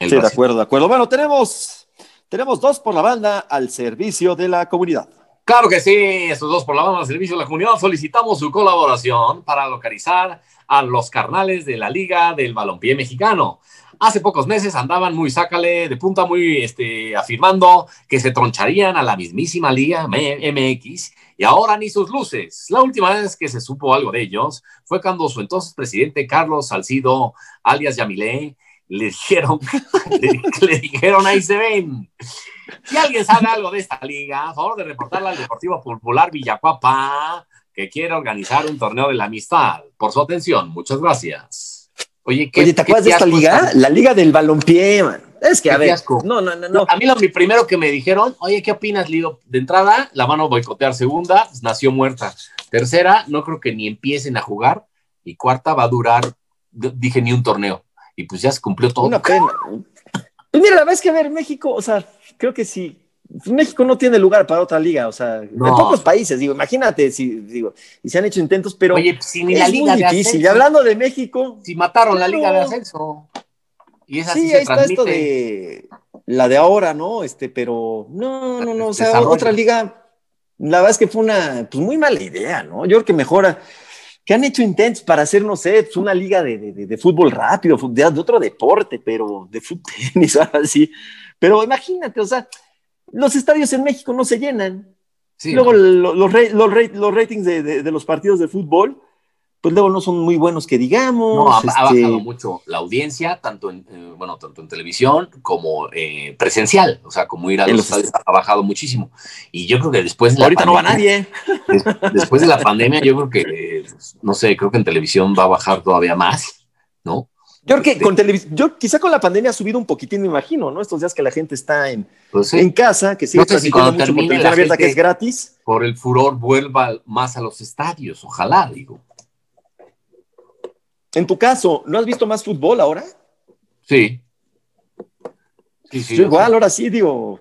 sí, de acuerdo, de acuerdo. Bueno, tenemos tenemos dos por la banda al servicio de la comunidad. Claro que sí, estos dos por la banda al servicio de la comunidad. Solicitamos su colaboración para localizar a los carnales de la Liga del Balompié Mexicano. Hace pocos meses andaban muy sácale de punta, muy este, afirmando que se troncharían a la mismísima Liga MX y ahora ni sus luces. La última vez que se supo algo de ellos fue cuando su entonces presidente Carlos Salcido, alias Yamilé, le dijeron, le, dijeron ahí se ven. Si alguien sabe algo de esta liga, a favor de reportarla al Deportivo Popular Villacuapa, que quiere organizar un torneo de la amistad. Por su atención, muchas gracias. Oye, ¿qué, ¿te acuerdas de esta liga? La liga del balompié, man. Es que, a ver, no, no, no, A mí lo primero que me dijeron, oye, ¿qué opinas, Lido? De entrada, la van a boicotear. Segunda, nació muerta. Tercera, no creo que ni empiecen a jugar. Y cuarta, va a durar, dije, ni un torneo y pues ya se cumplió todo. Una pena. Pues mira, la verdad es que a ver, México, o sea, creo que sí. México no tiene lugar para otra liga, o sea, en pocos países, digo, imagínate si, digo, y se han hecho intentos, pero Oye, si ni la liga muy difícil. y hablando de México, si mataron la liga de ascenso. Y es así sí, ahí está esto de la de ahora, ¿no? Este, pero no, no, no, o sea, otra liga, la verdad es que fue una, pues muy mala idea, ¿no? Yo creo que mejora que han hecho intentos para hacer, no sé, pues, una liga de, de, fútbol rápido, de, de, otro deporte, pero de fútbol tenis, así. Pero imagínate, o sea, los estadios en México no se llenan. Luego los, los, los, ratings de, los partidos de fútbol pues luego no son muy buenos que digamos. No, ha, bajado este, mucho la audiencia, tanto en, eh, bueno, tanto en televisión como eh, presencial, o sea, como ir a los estadios ha bajado muchísimo. Y yo creo que después de la Ahorita no va nadie. después de la pandemia, yo creo que, no sé, creo que en televisión va a bajar todavía más, ¿no? Yo creo que este con televisión, yo quizá con la pandemia ha subido un poquitín, me imagino, ¿no? Estos días que la gente está en, pues en casa, que sigue no mucho por abierta, que es gratis. Por el furor vuelva más a los estadios, ojalá, digo. En tu caso, ¿no has visto más fútbol ahora? Sí. sí, igual, ahora sí, digo,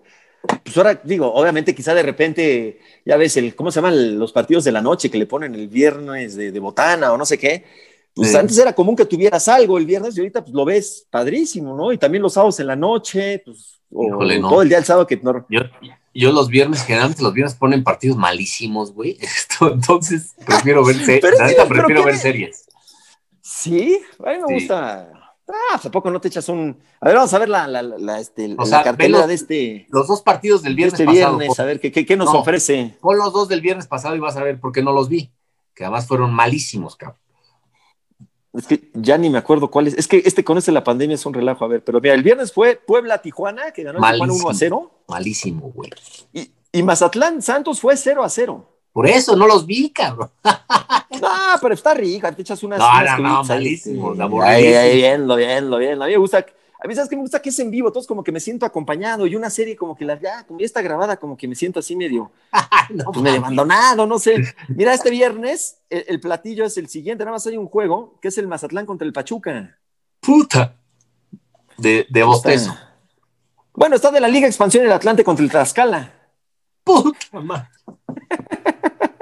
pues ahora digo, obviamente quizá de repente, ya ves, el, ¿cómo se llaman los partidos de la noche que le ponen el viernes de, botana o no sé qué? Pues antes era común que tuvieras algo el viernes y ahorita pues lo ves padrísimo, ¿no? Y también los sábados en la noche, pues, o todo el día el sábado que no. Yo, yo los viernes, generalmente los viernes ponen partidos malísimos, güey. entonces prefiero ver, prefiero ver series. Sí, a mí me gusta. Ah, ¿a poco no te echas un.? A ver, vamos a ver la, la, la, este, la cartelera de este. Los dos partidos del viernes, este viernes a ver qué, qué, nos ofrece. Pon los dos del viernes pasado y vas a ver por qué no los vi. Que además fueron malísimos, cabrón. Es que ya ni me acuerdo cuál es. Es que este con este la pandemia es un relajo. A ver, pero mira, el viernes fue Puebla-Tijuana, que ganó Tijuana 1 a 0. Malísimo, güey. Y, y Mazatlán Santos fue 0 a 0. Por eso no los vi, cabrón. no, pero está rico, te echas unas. No, no, no, malísimos, Ahí, ahí, bien, lo bien, lo bien. A mí me gusta. A mí, ¿sabes qué me gusta? Que es en vivo, todos como que me siento acompañado y una serie como que la, ya, como ya está grabada, como que me siento así medio, no, pues medio abandonado, no sé. Mira, este viernes el, platillo es el siguiente, nada más hay un juego que es el Mazatlán contra el Pachuca. Puta. De, de bostezo. Bueno, está de la Liga Expansión el Atlante contra el Tlaxcala. Puta madre.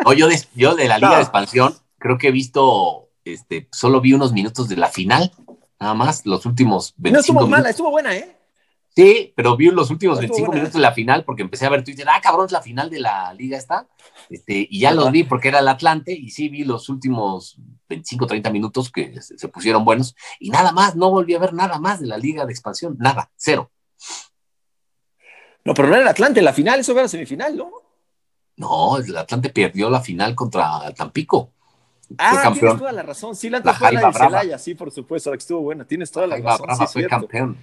No, yo de, yo de la Liga de Expansión creo que he visto, este, solo vi unos minutos de la final, nada más, los últimos 25 No estuvo mala, estuvo buena, ¿eh? Sí, pero vi los últimos 25 minutos de la final porque empecé a ver Twitter, ah, cabrón, es la final de la liga esta. Este, y ya los vi porque era el Atlante y sí vi los últimos 25, 30 minutos que se, se pusieron buenos y nada más, no volví a ver nada más de la liga de expansión, nada, cero. No, pero no era el Atlante, la final, eso era la semifinal, ¿no? No, el Atlante perdió la final contra Tampico. Ah, tienes toda la razón. Sí, la, fue la de Celaya, sí, por supuesto, la que estuvo buena. Tienes toda la, razón. Brava sí, fue campeón.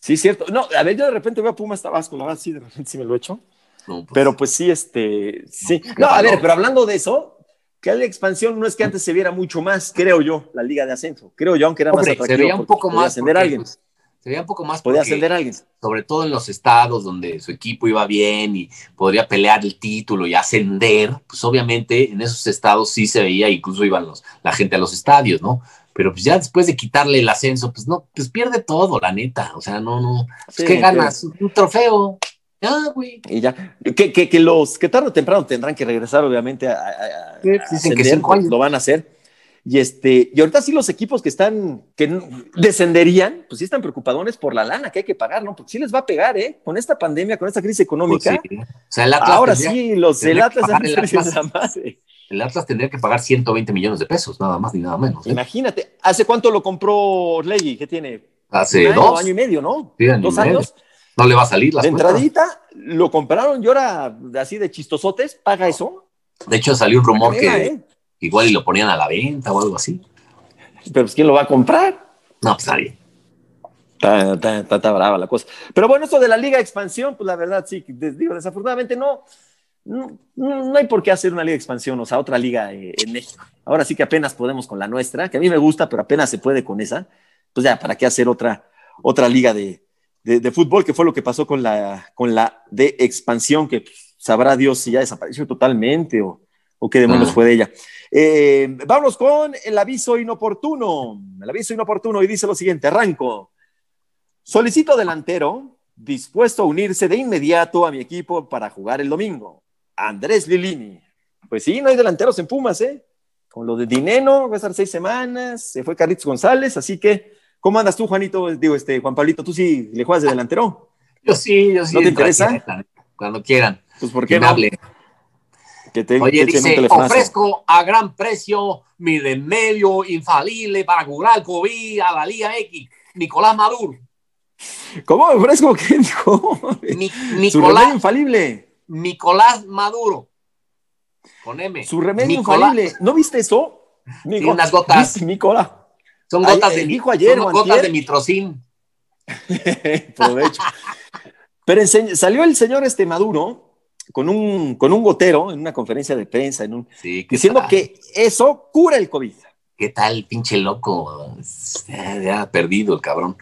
Sí, cierto. No, a ver, yo de repente veo a Pumas Tabasco, la verdad, sí, de repente sí me lo he hecho. pues, pero pues sí, este, sí. No, a ver, pero hablando de eso, que la expansión no es que antes se viera mucho más, creo yo, la Liga de Ascenso. Creo yo, aunque era más atractivo. Se veía un poco más. Ascender a alguien. Pues, Sería un poco más. Podía ascender a alguien. Sobre todo en los estados donde su equipo iba bien y podría pelear el título y ascender, pues obviamente en esos estados sí se veía, incluso iban los, la gente a los estadios, ¿no? Pero pues ya después de quitarle el ascenso, pues no, pues pierde todo, la neta. O sea, no, no. Pues, ¿Qué ganas? Un trofeo. Ya, güey. Y ya. Que, que, que, los que tarde o temprano tendrán que regresar, obviamente, a, a, sí, ascender, que pues, lo van a hacer y, este, y ahorita sí los equipos que están, que descenderían, pues sí están preocupadones por la lana que hay que pagar, ¿no? Porque sí les va a pegar, ¿eh? Con esta pandemia, con esta crisis económica. Pues o sea, el Atlas ahora sí, los Atlas, el Atlas, el Atlas tendría que pagar 120 millones de pesos, nada más ni nada menos. ¿eh? Imagínate, ¿hace cuánto lo compró Leggy? ¿Qué tiene? Hace un dos. año y medio, ¿no? Sí, dos años. No le va a salir la entradita, lo compraron y ahora así de chistosotes, paga eso. De hecho, salió un rumor que, ¿eh? Igual y lo ponían a la venta o algo así. Pero pues, ¿quién lo va a comprar? No, pues nadie. Está, está, está, brava la cosa. Pero bueno, esto de la Liga de Expansión, pues la verdad sí, digo, desafortunadamente no, no, no, hay por qué hacer una Liga de Expansión, o sea, otra liga eh, en México. Ahora sí que apenas podemos con la nuestra, que a mí me gusta, pero apenas se puede con esa. Pues ya, ¿para qué hacer otra, otra liga de, de, de fútbol? Que fue lo que pasó con la, con la de expansión, que pues, sabrá Dios si ya desapareció totalmente o, o qué demonios ah. fue de ella. Eh, vamos con el aviso inoportuno. El aviso inoportuno y dice lo siguiente, arranco. Solicito delantero dispuesto a unirse de inmediato a mi equipo para jugar el domingo. Andrés Lilini. Pues sí, no hay delanteros en Pumas, ¿eh? Con lo de Dineno, va a estar seis semanas, se fue Carlitos González, así que, ¿cómo andas tú, Juanito? Digo, este, Juan Pablito, ¿tú sí le juegas de delantero? Yo sí, yo sí. ¿No te interesa? Cuando quieran. Pues, ¿por qué no? Hable. Oye, dice, ofrezco a gran precio mi remedio infalible para curar COVID a la Liga X, Nicolás Maduro. ¿Cómo ofrezco qué dijo? Nicolás, Su remedio infalible. Nicolás Maduro. Con M. Su remedio infalible. ¿No viste eso? Sí, unas gotas. Nicolás. Son gotas de, dijo ayer, son gotas de mitrocin. Provecho. Pero salió el señor este Maduro con un, con un gotero en una conferencia de prensa, en un, diciendo que eso cura el COVID. ¿Qué tal, pinche loco? Ya, perdido el cabrón.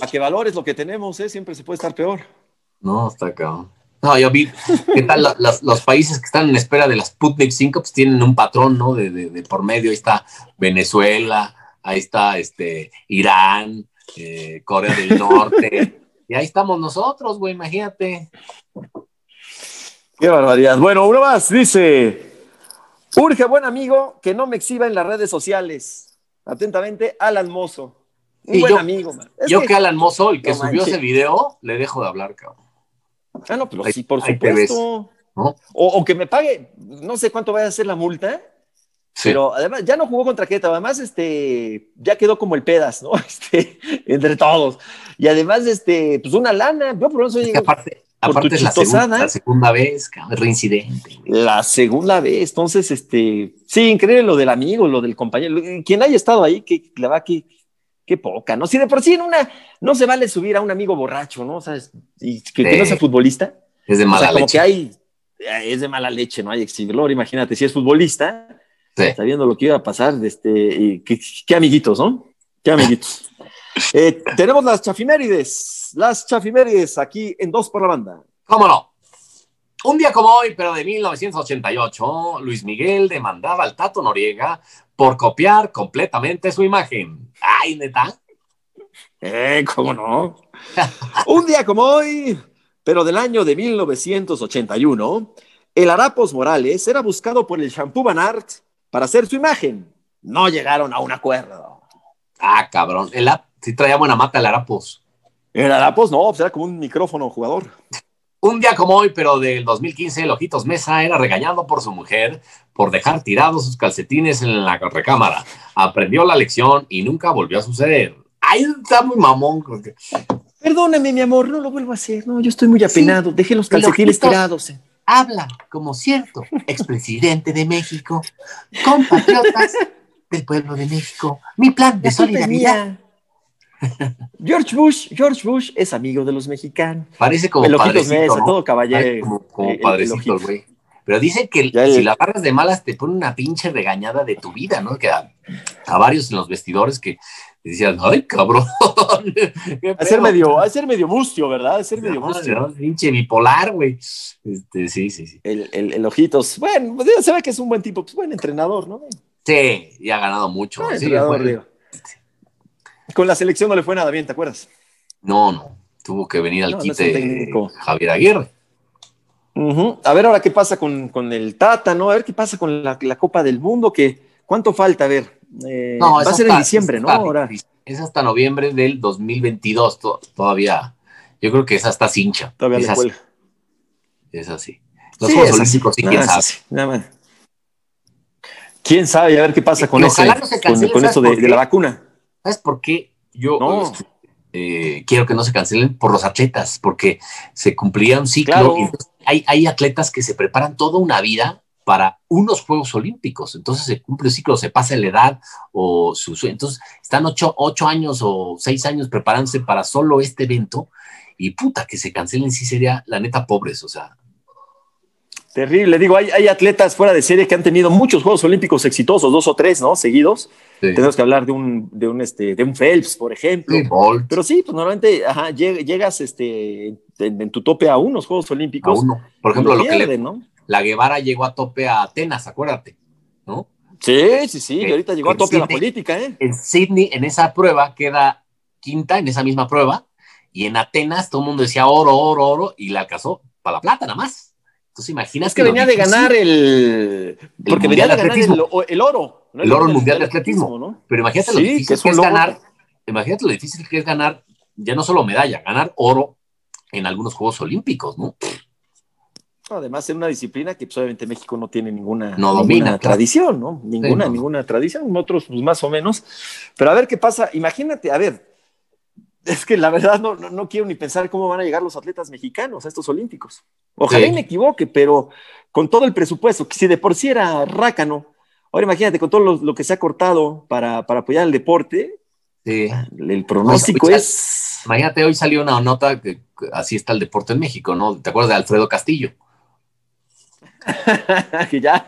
A que valores lo que tenemos, ¿eh? siempre se puede estar peor. No, está cabrón. No, yo vi, ¿qué tal? los, países que están en espera de las Sputnik 5 pues tienen un patrón, ¿no? De, de, por medio, ahí está Venezuela, ahí está este, Irán, eh, Corea del Norte, y ahí estamos nosotros, güey, imagínate. Qué barbaridad. Bueno, uno más, dice, urge buen amigo que no me exhiba en las redes sociales. Atentamente, Alan Mozo. Un buen amigo, man. yo que, Alan Mozo, el que subió ese video, le dejo de hablar, cabrón. Ah, no, pero sí, por supuesto. o, que me pague, no sé cuánto vaya a ser la multa, pero además ya no jugó contra Querétaro, además este, ya quedó como el pedas, ¿no? Este, entre todos. Y además, este, pues una lana, yo por eso es aparte, aparte es la segunda, la segunda, vez, reincidente. La segunda vez, entonces, este, sí, increíble lo del amigo, lo del compañero, quien haya estado ahí, que la va que qué poca, ¿no? Si de por sí en una, no se vale subir a un amigo borracho, ¿no? O sea, y que, no sea futbolista. Es de mala o sea, como que hay, es de mala leche, ¿no? Hay exhibidor, imagínate, si es futbolista, sabiendo lo que iba a pasar, este, qué, amiguitos, ¿no? Qué amiguitos. Eh, tenemos las chafimérides, las chafimérides aquí en Dos por la Banda. ¿Cómo no? Un día como hoy, pero de 1988, Luis Miguel demandaba al Tato Noriega por copiar completamente su imagen. ¡Ay, neta! Eh, ¿cómo no? Un día como hoy, pero del año de 1981, el Arapos Morales era buscado por el Shampoo Banart para hacer su imagen. No llegaron a un acuerdo. Ah, cabrón. El sí traía buena mata el Arapos. El Arapos no, pues era como un micrófono jugador. Un día como hoy, pero del 2015, el Ojitos Mesa era regañado por su mujer por dejar tirados sus calcetines en la recámara. Aprendió la lección y nunca volvió a suceder. Ay, está muy mamón. Perdóname, mi amor, no lo vuelvo a hacer. No, yo estoy muy apenado. Deje los calcetines tirados. Habla como cierto expresidente de México, compatriotas del pueblo de México. Mi plan de solidaridad George Bush, George Bush es amigo de los mexicanos. Parece como el padrecito, todo caballero. Como, padrecito, güey. Pero dicen que si la agarras de malas te pone una pinche regañada de tu vida, ¿no? Que a, varios en los vestidores que decían, ay, cabrón. a ser medio, a ser medio mustio, ¿verdad? A ser medio mustio. Pinche bipolar, güey. Este, sí, sí, sí. El, el, Ojitos, bueno, se ve que es un buen tipo, pues buen entrenador, ¿no? Sí, y ha ganado mucho. sí, entrenador, con la selección no le fue nada bien, ¿te acuerdas? No, no. Tuvo que venir al quite Javier Aguirre. A ver ahora qué pasa con, el Tata, ¿no? A ver qué pasa con la, Copa del Mundo, que cuánto falta, a ver. Eh, va a ser en diciembre, ¿no? Ahora. Es hasta noviembre del 2022 todavía. Yo creo que es hasta cincha. Todavía es le así. Es así. Los Juegos Olímpicos, sí, quién sabe. Nada más. ¿Quién sabe? A ver qué pasa con, ese, con, eso de, la vacuna. ¿Sabes por qué? Yo eh, quiero que no se cancelen por los atletas, porque se cumplía un ciclo. Y hay, hay atletas que se preparan toda una vida para unos Juegos Olímpicos. Entonces se cumple el ciclo, se pasa la edad o su Entonces están ocho, ocho, años o seis años preparándose para solo este evento y puta, que se cancelen sí sería la neta pobres, o sea, Terrible, digo, hay, hay, atletas fuera de serie que han tenido muchos Juegos Olímpicos exitosos, dos o tres, ¿no? Seguidos. Tenemos que hablar de un, de un, este, de un Phelps, por ejemplo. Pero sí, pues normalmente ajá, llegas este, en, tu tope a unos Juegos Olímpicos. A uno. Por ejemplo, lo, que le, ¿no? La Guevara llegó a tope a Atenas, acuérdate, ¿no? Sí, sí, sí, y ahorita llegó a tope a la política, ¿eh? En Sydney, en esa prueba, queda quinta, en esa misma prueba, y en Atenas todo el mundo decía oro, oro, oro, y la alcanzó para la plata nada más. Entonces imaginas que, venía de ganar el. Porque venía de ganar el, oro. El, oro mundial de atletismo. ¿no? Pero imagínate lo difícil que es, ganar. Imagínate lo difícil que es ganar, ya no solo medalla, ganar oro en algunos Juegos Olímpicos, ¿no? Además, en una disciplina que pues, obviamente México no tiene ninguna, no domina, tradición, ¿no? Ninguna, ninguna tradición, otros pues, más o menos. Pero a ver qué pasa. Imagínate, a ver, es que la verdad no, no, quiero ni pensar cómo van a llegar los atletas mexicanos a estos Olímpicos. Ojalá me equivoque, pero con todo el presupuesto, que si de por sí era rácano, ahora imagínate con todo lo, que se ha cortado para, apoyar el deporte, el pronóstico es... Imagínate, hoy salió una nota que así está el deporte en México, ¿no? ¿Te acuerdas de Alfredo Castillo? que ya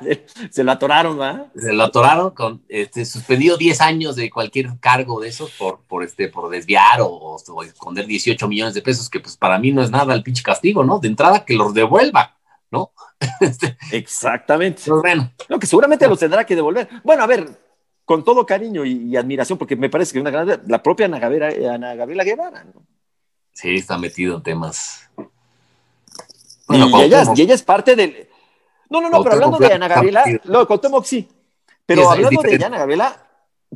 se, lo atoraron, ¿verdad? Se lo atoraron, con, este, suspendido 10 años de cualquier cargo de esos por, por, este, por desviar o, esconder 18 millones de pesos, que pues para mí no es nada el pinche castigo, ¿no? De entrada que los devuelva, ¿no? Este, Exactamente. Pero bueno. No, que seguramente los tendrá que devolver. Bueno, a ver, con todo cariño y, admiración, porque me parece que una gran, la propia Ana Gabriela, Ana Gabriela Guevara, ¿no? Sí, está metido en temas. Bueno, y, y ella es parte del no, no, no, pero hablando de Ana Gabriela, lo Cuauhtémoc sí. Pero hablando de Ana Gabriela,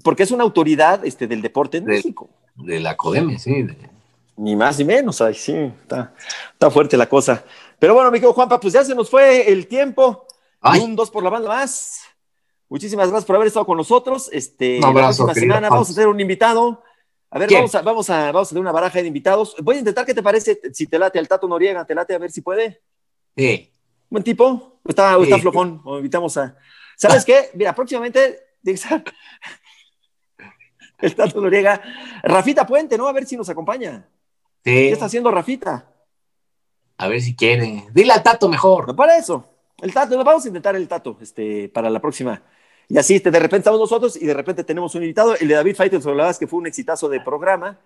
porque es una autoridad este, del deporte en México. De la CODEME, sí. Ni más ni menos, ay, sí, está, está fuerte la cosa. Pero bueno, mi querido Juanpa, pues ya se nos fue el tiempo. Un dos por la banda más. Muchísimas gracias por haber estado con nosotros. Este, la próxima semana vamos a hacer un invitado. A ver, vamos a, vamos, a, vamos a hacer una baraja de invitados. Voy a intentar, ¿qué te parece? Si te late al Tato Noriega, te late a ver si puede. Sí. Buen tipo. Está, está flojón. O invitamos a. ¿Sabes qué? Mira, próximamente. El Tato Noriega. Rafita Puente, ¿no? A ver si nos acompaña. Sí. ¿Qué está haciendo Rafita? A ver si quiere. Dile al Tato mejor. para eso. El Tato, vamos a intentar el Tato este, para la próxima. Y así, este, de repente estamos nosotros y de repente tenemos un invitado. El de David verdad es que fue un exitazo de programa.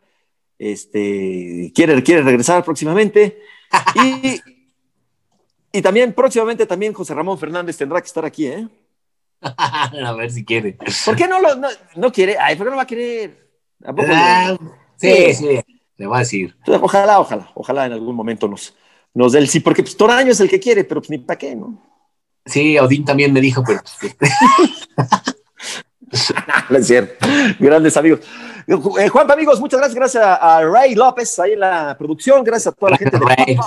Este, quiere, quiere regresar próximamente. y, y también próximamente también José Ramón Fernández tendrá que estar aquí, ¿eh? a ver si quiere. ¿Por qué no, lo, no, quiere? Ay, ¿por qué no va a querer? Ah, sí, sí, le va a decir. Ojalá, ojalá, ojalá en algún momento nos, nos dé el sí, porque pues Toraño es el que quiere, pero pues ni para qué, ¿no? Sí, Odín también me dijo, pero. Pues, no es cierto. Grandes amigos. Eh, Juan, amigos, muchas gracias. Gracias a Ray López ahí en la producción. Gracias a toda la gente de Ray.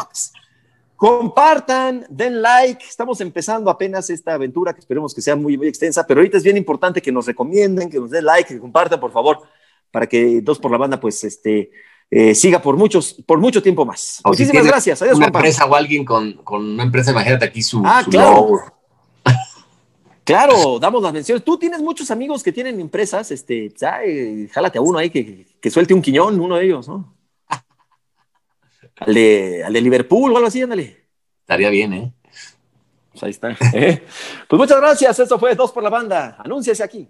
Compartan, den like. Estamos empezando apenas esta aventura que esperemos que sea muy, muy extensa, pero ahorita es bien importante que nos recomienden, que nos den like, que compartan, por favor, para que Dos por la Banda, pues, este, eh, siga por muchos, por mucho tiempo más. Muchísimas gracias. Adiós, una empresa o alguien con, con, una empresa, imagínate aquí su, ah, claro. Claro, damos las menciones. Tú tienes muchos amigos que tienen empresas, este, eh, jálate a uno ahí que, que, suelte un quiñón, uno de ellos, ¿no? Al de, al de Liverpool o algo así, ándale. Estaría bien, ¿eh? Pues ahí está. pues muchas gracias. Esto fue Dos por la Banda. Anúnciese aquí.